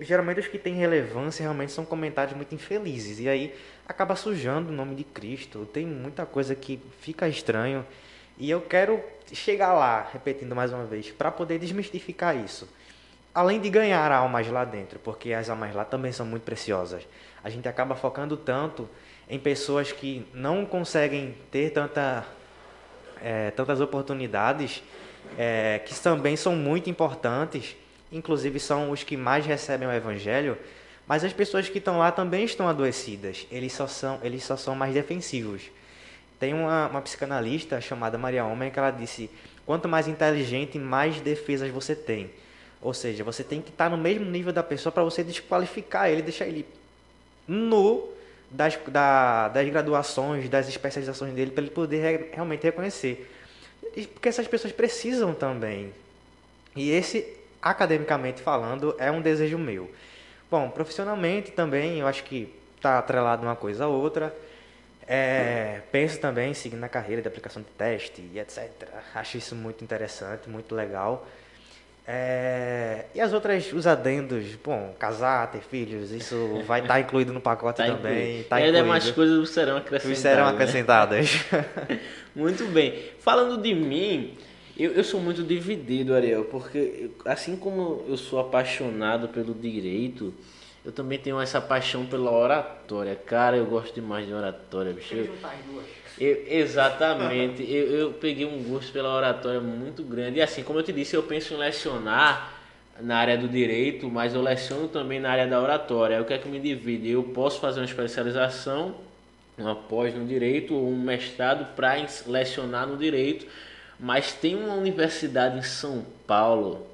Speaker 5: geralmente os que têm relevância realmente são comentários muito infelizes e aí acaba sujando o nome de Cristo. Tem muita coisa que fica estranho e eu quero chegar lá, repetindo mais uma vez, para poder desmistificar isso. Além de ganhar almas lá dentro, porque as almas lá também são muito preciosas. A gente acaba focando tanto em pessoas que não conseguem ter tanta é, tantas oportunidades é, que também são muito importantes, inclusive são os que mais recebem o evangelho, mas as pessoas que estão lá também estão adoecidas, eles só são, eles só são mais defensivos. Tem uma, uma psicanalista chamada Maria Homem que ela disse: quanto mais inteligente, mais defesas você tem. Ou seja, você tem que estar no mesmo nível da pessoa para você desqualificar ele, deixar ele nu das, da, das graduações, das especializações dele, para ele poder re- realmente reconhecer. E Porque essas pessoas precisam também. E esse, academicamente falando, é um desejo meu. Bom, profissionalmente também, eu acho que está atrelado uma coisa a outra. É, penso também em seguir na carreira de aplicação de teste e etc. Acho isso muito interessante, muito legal. É, e as outras, os adendos, bom, casar, ter filhos, isso vai estar incluído no pacote
Speaker 2: Tá
Speaker 5: também.
Speaker 2: incluído.
Speaker 5: Tá
Speaker 2: ainda mais coisas serão acrescentadas.
Speaker 5: serão
Speaker 2: né?
Speaker 5: acrescentadas.
Speaker 2: Muito bem. Falando de mim, eu, eu sou muito dividido, Ariel, porque assim como eu sou apaixonado pelo direito, eu também tenho essa paixão pela oratória. Cara, eu gosto demais de oratória, bicho. Eu- eu- exatamente. Eu, eu peguei um gosto pela oratória muito grande. E assim, como eu te disse, eu penso em lecionar na área do direito, mas eu leciono também na área da oratória. O que é que me divide? Eu posso fazer uma especialização, uma pós no direito ou um mestrado para lecionar no direito, mas tem uma universidade em São Paulo,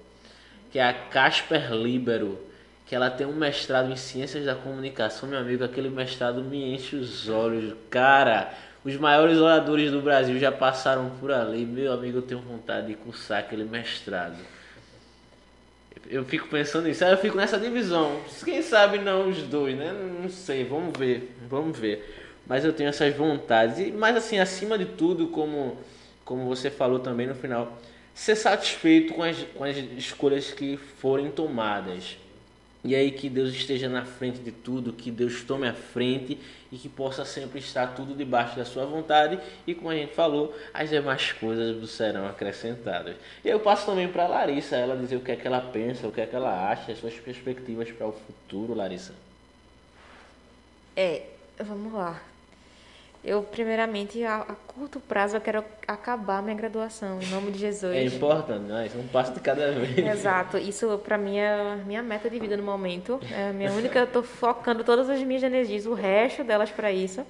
Speaker 2: que é a Casper Libero, que ela tem um mestrado em ciências da comunicação, meu amigo, aquele mestrado me enche os olhos. Cara, os maiores oradores do Brasil já passaram por ali. Meu amigo, eu tenho vontade de cursar aquele mestrado. Eu fico pensando nisso, aí eu fico nessa divisão. Quem sabe não os dois, né? Não sei, vamos ver, vamos ver. Mas eu tenho essas vontades. Mas assim, acima de tudo, como, como você falou também no final, ser satisfeito com as, com as escolhas que forem tomadas. E aí que Deus esteja na frente de tudo, que Deus tome a frente e que possa sempre estar tudo debaixo da sua vontade e como a gente falou, as demais coisas serão acrescentadas. E eu passo também para Larissa, ela dizer o que é que ela pensa, o que é que ela acha, as suas perspectivas para o futuro, Larissa.
Speaker 4: É, vamos lá. Eu, primeiramente, a, a curto prazo, eu quero acabar minha graduação, em nome de Jesus.
Speaker 2: É importante, né? Isso é um passo de cada vez.
Speaker 4: Exato, isso pra mim é minha meta de vida no momento. É a minha única, eu tô focando todas as minhas energias, o resto delas pra isso.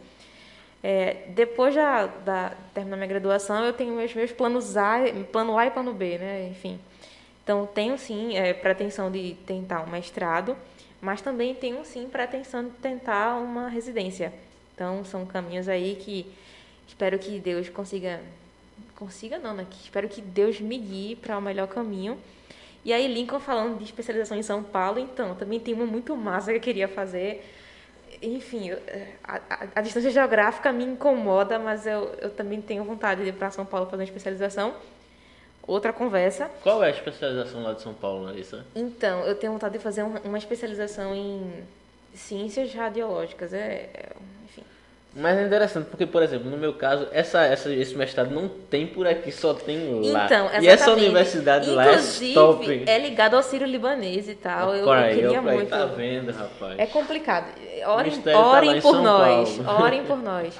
Speaker 4: É, depois da, da terminar minha graduação, eu tenho meus, meus planos A, plano A e plano B, né? Enfim. Então, tenho sim é, pretensão de tentar um mestrado, mas também tenho sim pretensão de tentar uma residência. Então, são caminhos aí que espero que Deus consiga. Consiga não, né? Espero que Deus me guie para o melhor caminho. E aí, Lincoln falando de especialização em São Paulo, então, também tem uma muito massa que eu queria fazer. Enfim, a, a- a distância geográfica me incomoda, mas eu, eu também tenho vontade de ir para São Paulo fazer uma especialização. Outra conversa.
Speaker 2: Qual é a especialização lá de São Paulo, Larissa?
Speaker 4: Então, eu tenho vontade de fazer um- uma especialização em ciências radiológicas. É, é.
Speaker 2: Mas é interessante porque, por exemplo, no meu caso, essa, essa, esse mestrado não tem por aqui, só tem lá.
Speaker 4: Então,
Speaker 2: e essa universidade lá é
Speaker 4: Inclusive,
Speaker 2: top.
Speaker 4: é ligado ao Sírio Libanês e tal. Eu,
Speaker 2: Olha
Speaker 4: eu queria muito.
Speaker 2: Tá vendo, rapaz?
Speaker 4: É complicado. Orem,
Speaker 2: tá
Speaker 4: orem
Speaker 2: em
Speaker 4: por nós. Orem por nós.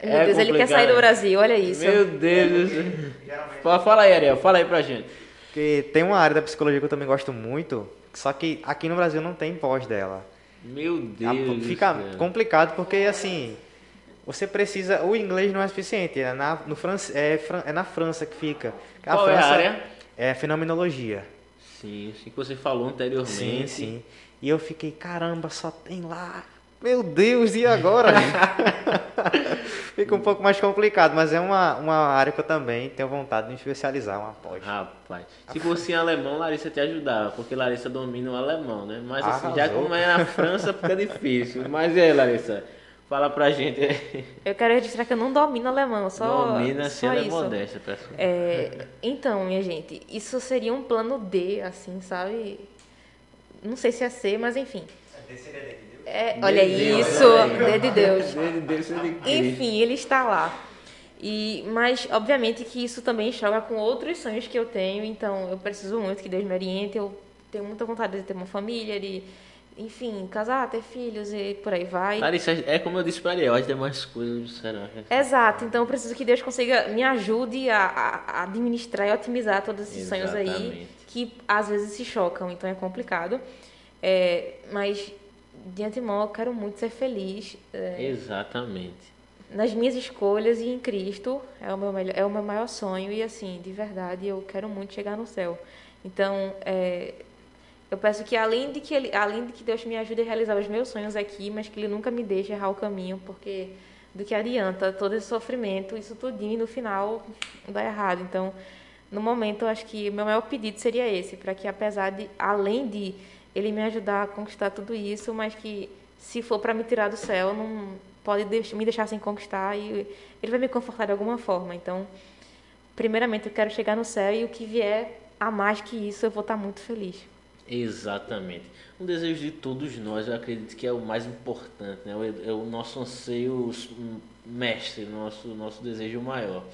Speaker 4: Meu
Speaker 2: É
Speaker 4: Deus, ele quer
Speaker 2: complicado.
Speaker 4: sair do Brasil, olha isso.
Speaker 2: Meu Deus. do céu. Fala, fala aí, Ariel. Fala aí pra gente.
Speaker 5: Porque tem uma área da psicologia que eu também gosto muito, só que aqui no Brasil não tem pós dela.
Speaker 2: Meu
Speaker 5: A-
Speaker 2: Deus.
Speaker 5: Fica
Speaker 2: céu.
Speaker 5: complicado porque assim, você precisa, o inglês não é suficiente, é na, no France, é, é na França que fica. A
Speaker 2: Qual é a
Speaker 5: França
Speaker 2: área?
Speaker 5: É fenomenologia.
Speaker 2: Sim, sim, que você falou anteriormente.
Speaker 5: Sim, sim. E eu fiquei, caramba, só tem lá. Meu Deus, e agora? Fica um pouco mais complicado, mas é uma, uma área que eu também tenho vontade de me especializar, uma pós.
Speaker 2: Rapaz, se fosse em alemão, Larissa te ajudava, porque Larissa domina o alemão, né? Mas assim, já
Speaker 5: Arrasou.
Speaker 2: como é na França, fica difícil. Mas e aí, Larissa? Fala pra gente.
Speaker 4: Eu quero registrar que eu não domino alemão, só,
Speaker 2: domina se
Speaker 4: só
Speaker 2: ela é
Speaker 4: isso.
Speaker 2: modesta, pessoal.
Speaker 4: É, então, minha gente, isso seria um plano D, assim, sabe? Não sei se é C, mas enfim. É, olha isso, D de Deus.
Speaker 2: Deus.
Speaker 4: Enfim, ele está lá. E, mas, obviamente, que isso também choca com outros sonhos que eu tenho. Então, eu preciso muito que Deus me oriente. Eu tenho muita vontade de ter uma família, de, enfim, casar, ter filhos e por aí vai.
Speaker 2: Larissa, é como eu disse pra Ariel, as demais coisas serão.
Speaker 4: Exato, então eu preciso que Deus consiga me ajude a, a- administrar e otimizar todos esses sonhos aí
Speaker 2: Exatamente.
Speaker 4: que às vezes se chocam, então é complicado. É, mas de antemão eu quero muito ser feliz é,
Speaker 2: Exatamente.
Speaker 4: nas minhas escolhas e em Cristo é o meu melhor, é o meu maior sonho e assim de verdade eu quero muito chegar no céu. Então é, eu peço que além de que ele, além de que Deus me ajude a realizar os meus sonhos aqui, mas que Ele nunca me deixe errar o caminho, porque do que adianta todo esse sofrimento, isso tudinho e no final dá errado. Então, no momento, eu acho que o meu maior pedido seria esse, para que apesar de, além de Ele me ajudar a conquistar tudo isso, mas que se for para me tirar do céu, não pode me deixar sem conquistar e Ele vai me confortar de alguma forma. Então, primeiramente, eu quero chegar no céu e o que vier a mais que isso, eu vou estar muito feliz.
Speaker 2: Exatamente. Um desejo de todos nós, eu acredito que é o mais importante, né? É o nosso anseio mestre, nosso, nosso desejo maior.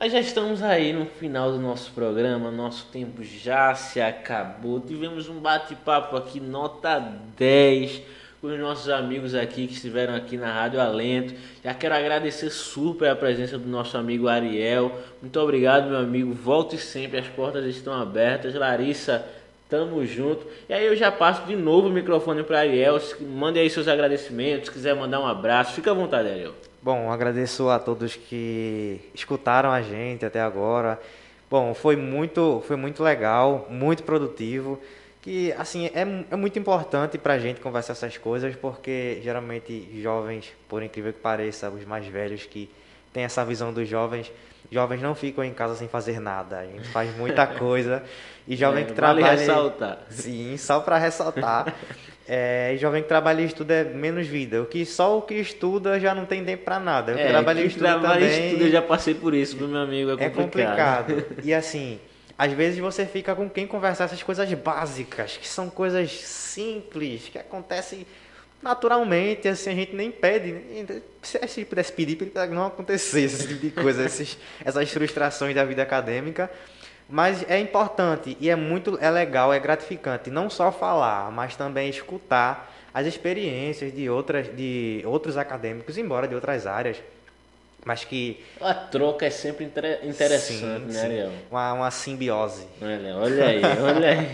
Speaker 2: Mas já estamos aí no final do nosso programa, nosso tempo já se acabou. Tivemos um bate-papo aqui, nota 10, com os nossos amigos aqui que estiveram aqui na Rádio Alento. Já quero agradecer super a presença do nosso amigo Ariel. Muito obrigado, meu amigo. Volte sempre, as portas estão abertas. Larissa, tamo junto. E aí eu já passo de novo o microfone para Ariel. Mande aí seus agradecimentos, se quiser mandar um abraço, fica à vontade, Ariel.
Speaker 5: Bom, agradeço a todos que escutaram a gente até agora. Bom, foi muito, foi muito legal, muito produtivo. Que assim é, é muito importante pra gente conversar essas coisas, porque geralmente jovens, por incrível que pareça, os mais velhos que têm essa visão dos jovens, jovens não ficam em casa sem fazer nada. A gente faz muita coisa. E jovem
Speaker 2: É,
Speaker 5: que
Speaker 2: vale
Speaker 5: trabalha.
Speaker 2: ressaltar.
Speaker 5: Sim, só para ressaltar. É, jovem que trabalha e estuda é menos vida. O que só o que estuda já não tem tempo para nada. O que trabalha e estuda
Speaker 2: É, trabalha
Speaker 5: também
Speaker 2: estuda, eu já passei por isso, meu amigo, é
Speaker 5: é
Speaker 2: complicado.
Speaker 5: complicado. E assim, às vezes você fica com quem conversar essas coisas básicas, que são coisas simples, que acontecem naturalmente, assim, a gente nem pede. né? Se a gente pudesse pedir, para não acontecesse esse tipo de coisa, esses, essas frustrações da vida acadêmica. Mas é importante e é muito é legal, é gratificante não só falar, mas também escutar as experiências de outras de outros acadêmicos, embora de outras áreas, mas que
Speaker 2: A troca é sempre inter- interessante,
Speaker 5: Sim,
Speaker 2: né,
Speaker 5: sim.
Speaker 2: Ariel?
Speaker 5: uma, uma simbiose.
Speaker 2: Olha, olha aí, olha aí.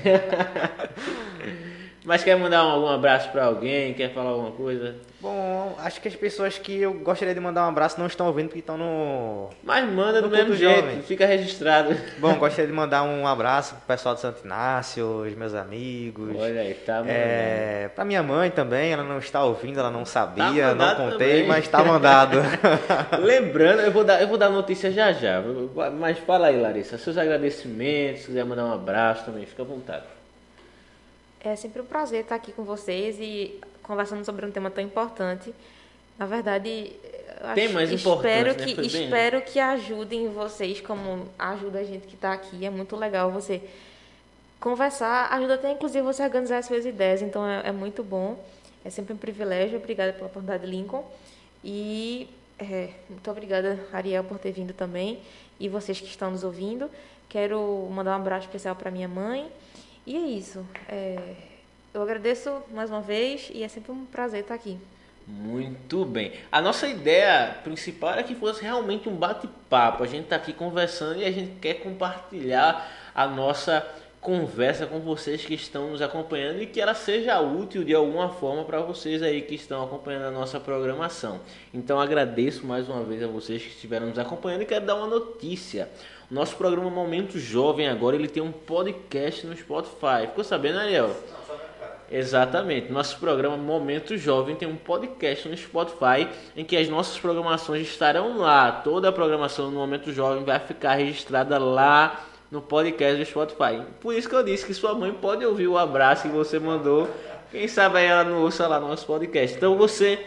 Speaker 2: Mas quer mandar um- algum abraço pra alguém? Quer falar alguma coisa?
Speaker 5: Bom, acho que as pessoas que eu gostaria de mandar um abraço não estão ouvindo porque estão no.
Speaker 2: Mas manda do
Speaker 5: No
Speaker 2: mesmo
Speaker 5: culto
Speaker 2: jeito,
Speaker 5: jovem.
Speaker 2: fica registrado.
Speaker 5: Bom, gostaria de mandar um abraço pro pessoal de Santo Inácio, os meus amigos.
Speaker 2: Olha aí, tá mandando.
Speaker 5: É, pra minha mãe também, ela não está ouvindo, ela não sabia,
Speaker 2: Tá
Speaker 5: não contei,
Speaker 2: também.
Speaker 5: mas tá mandado.
Speaker 2: Lembrando, eu vou dar, eu vou dar notícia já já. Mas fala aí, Larissa, seus agradecimentos, se quiser mandar um abraço também, fica à vontade.
Speaker 4: É sempre um prazer estar aqui com vocês e conversando sobre um tema tão importante. Na verdade,
Speaker 2: Tem mais
Speaker 4: espero
Speaker 2: né?
Speaker 4: que
Speaker 2: bem-
Speaker 4: espero que ajudem vocês como ajuda a gente que está aqui. É muito legal você conversar, ajuda até inclusive você a organizar as suas ideias. Então é, é muito bom. É sempre um privilégio. Obrigada pela oportunidade, Lincoln. E é, muito obrigada, Ariel, por ter vindo também. E vocês que estão nos ouvindo. Quero mandar um abraço especial para minha mãe. E é isso. É, eu agradeço mais uma vez e é sempre um prazer estar aqui.
Speaker 2: Muito bem. A nossa ideia principal era que fosse realmente um bate-papo. A gente está aqui conversando e a gente quer compartilhar a nossa conversa com vocês que estão nos acompanhando e que ela seja útil de alguma forma para vocês aí que estão acompanhando a nossa programação. Então agradeço mais uma vez a vocês que estiveram nos acompanhando e quero dar uma notícia. Nosso programa Momento Jovem agora ele tem um podcast no Spotify. Ficou sabendo, Ariel? Exatamente. Nosso programa Momento Jovem tem um podcast no Spotify em que as nossas programações estarão lá. Toda a programação do Momento Jovem vai ficar registrada lá no podcast do Spotify. Por isso que eu disse que sua mãe pode ouvir o abraço que você mandou. Quem sabe ela não ouça lá no nosso podcast. Então você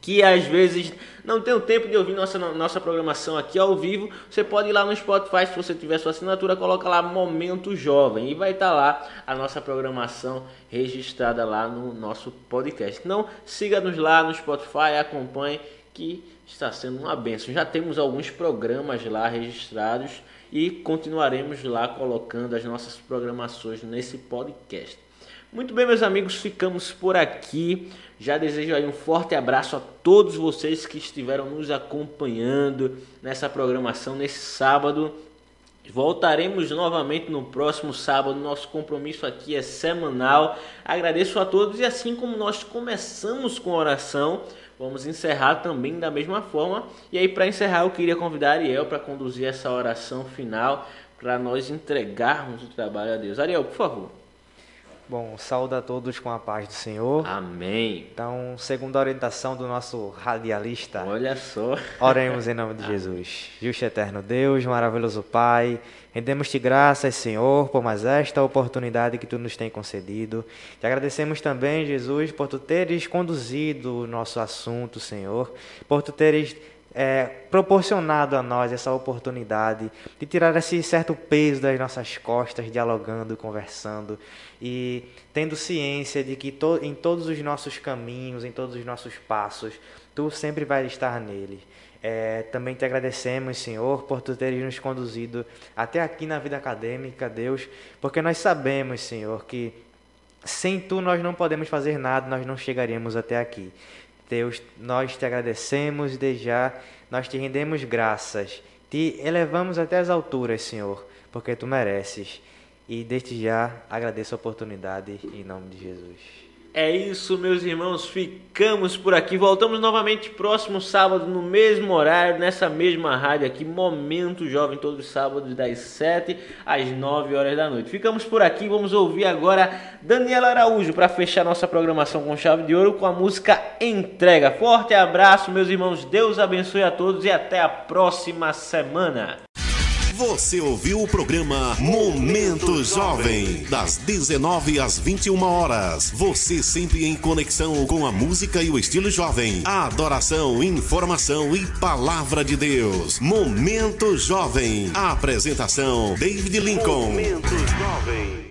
Speaker 2: que às vezes não tem o tempo de ouvir nossa, nossa programação aqui ao vivo, você pode ir lá no Spotify, se você tiver sua assinatura, coloca lá Momento Jovem e vai estar lá a nossa programação registrada lá no nosso podcast. Então, siga-nos lá no Spotify, acompanhe que está sendo uma benção. Já temos alguns programas lá registrados e continuaremos lá colocando as nossas programações nesse podcast. Muito bem, meus amigos, ficamos por aqui. Já desejo aí um forte abraço a todos vocês que estiveram nos acompanhando nessa programação nesse sábado. Voltaremos novamente no próximo sábado. Nosso compromisso aqui é semanal. Agradeço a todos e assim como nós começamos com oração, vamos encerrar também da mesma forma. E aí para encerrar, eu queria convidar a Ariel para conduzir essa oração final para nós entregarmos o trabalho a Deus. Ariel, por favor.
Speaker 5: Bom, saúde a todos com a paz do Senhor.
Speaker 2: Amém.
Speaker 5: Então, segundo a orientação do nosso radialista,
Speaker 2: Olha só.
Speaker 5: Oremos em nome de Jesus. Justo eterno Deus, maravilhoso Pai, rendemos-te graças, Senhor, por mais esta oportunidade que tu nos tem concedido. Te agradecemos também, Jesus, por tu teres conduzido o nosso assunto, Senhor, por tu teres é, proporcionado a nós essa oportunidade de tirar esse certo peso das nossas costas, dialogando, conversando e tendo ciência de que to em todos os nossos caminhos, em todos os nossos passos, tu sempre vais estar nele. É, também te agradecemos, Senhor, por tu teres nos conduzido até aqui na vida acadêmica, Deus, porque nós sabemos, Senhor, que sem tu nós não podemos fazer nada, nós não chegaríamos até aqui. Deus, nós te agradecemos desde já nós te rendemos graças. Te elevamos até as alturas, Senhor, porque tu mereces. E desde já agradeço a oportunidade em nome de Jesus.
Speaker 2: É isso, meus irmãos. Ficamos por aqui. Voltamos novamente próximo sábado, no mesmo horário, nessa mesma rádio aqui, Momento Jovem, todos os sábados, das 7 às 9 horas da noite. Ficamos por aqui. Vamos ouvir agora Daniela Araújo para fechar nossa programação com chave de ouro com a música Entrega. Forte abraço, meus irmãos. Deus abençoe a todos e até a próxima semana.
Speaker 1: Você ouviu o programa Momento Jovem, das 19 às 21 horas. Você sempre em conexão com a música e o estilo jovem. Adoração, informação e palavra de Deus. Momento Jovem. Apresentação: David Lincoln. Momento Jovem.